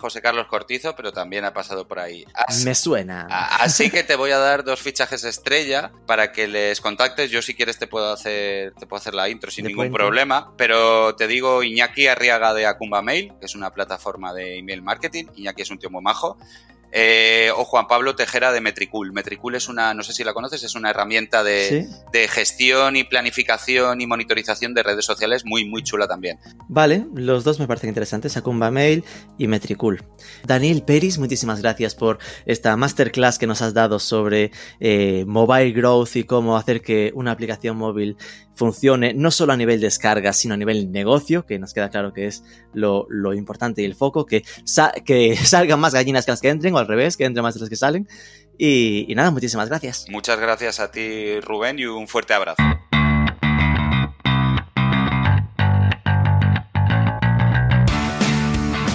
José Carlos Cortizo, pero también ha pasado por ahí. Me suena. Así que te voy a dar dos fichajes estrella para que les contactes. Yo si quieres te puedo hacer, te puedo hacer la intro sin ningún problema. Pero te digo Iñaki Arriaga de Acumba Mail, que es una plataforma de email marketing. Iñaki es un tío muy majo. Eh, o Juan Pablo Tejera de Metricool. Metricool es una, no sé si la conoces, es una herramienta de, gestión y planificación y monitorización de redes sociales muy, muy chula también. Vale, los dos me parecen interesantes, Acumba Mail y Metricool. Daniel Peris, muchísimas gracias por esta masterclass que nos has dado sobre eh, mobile growth y cómo hacer que una aplicación móvil funcione no solo a nivel descarga, sino a nivel negocio, que nos queda claro que es lo, importante y el foco, que, que <laughs> salgan más gallinas que las que entren, o al revés, que entren más de las que salen. y nada, muchísimas gracias. Muchas gracias a ti, Rubén, y un fuerte abrazo.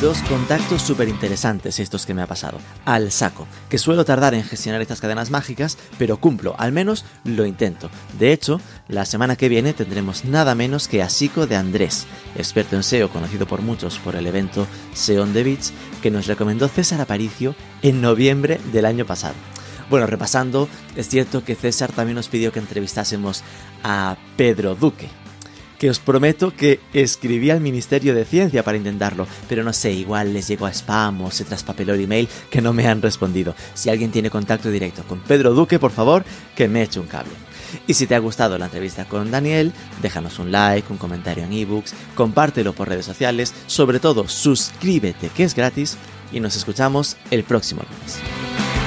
Dos contactos súper interesantes estos que me ha pasado. Al saco, que suelo tardar en gestionar estas cadenas mágicas, pero cumplo, al menos lo intento. De hecho, la semana que viene tendremos nada menos que a Sico de Andrés, experto en SEO conocido por muchos por el evento SEO on the Beach, que nos recomendó César Aparicio en noviembre del año pasado. Bueno, repasando, es cierto que César también nos pidió que entrevistásemos a Pedro Duque, que os prometo que escribí al Ministerio de Ciencia para intentarlo, pero no sé, igual les llegó a spam o se traspapeló el email que no me han respondido. Si alguien tiene contacto directo con Pedro Duque, por favor, que me eche un cable. Y si te ha gustado la entrevista con Daniel, déjanos un like, un comentario en ebooks, compártelo por redes sociales, sobre todo suscríbete que es gratis y nos escuchamos el próximo lunes.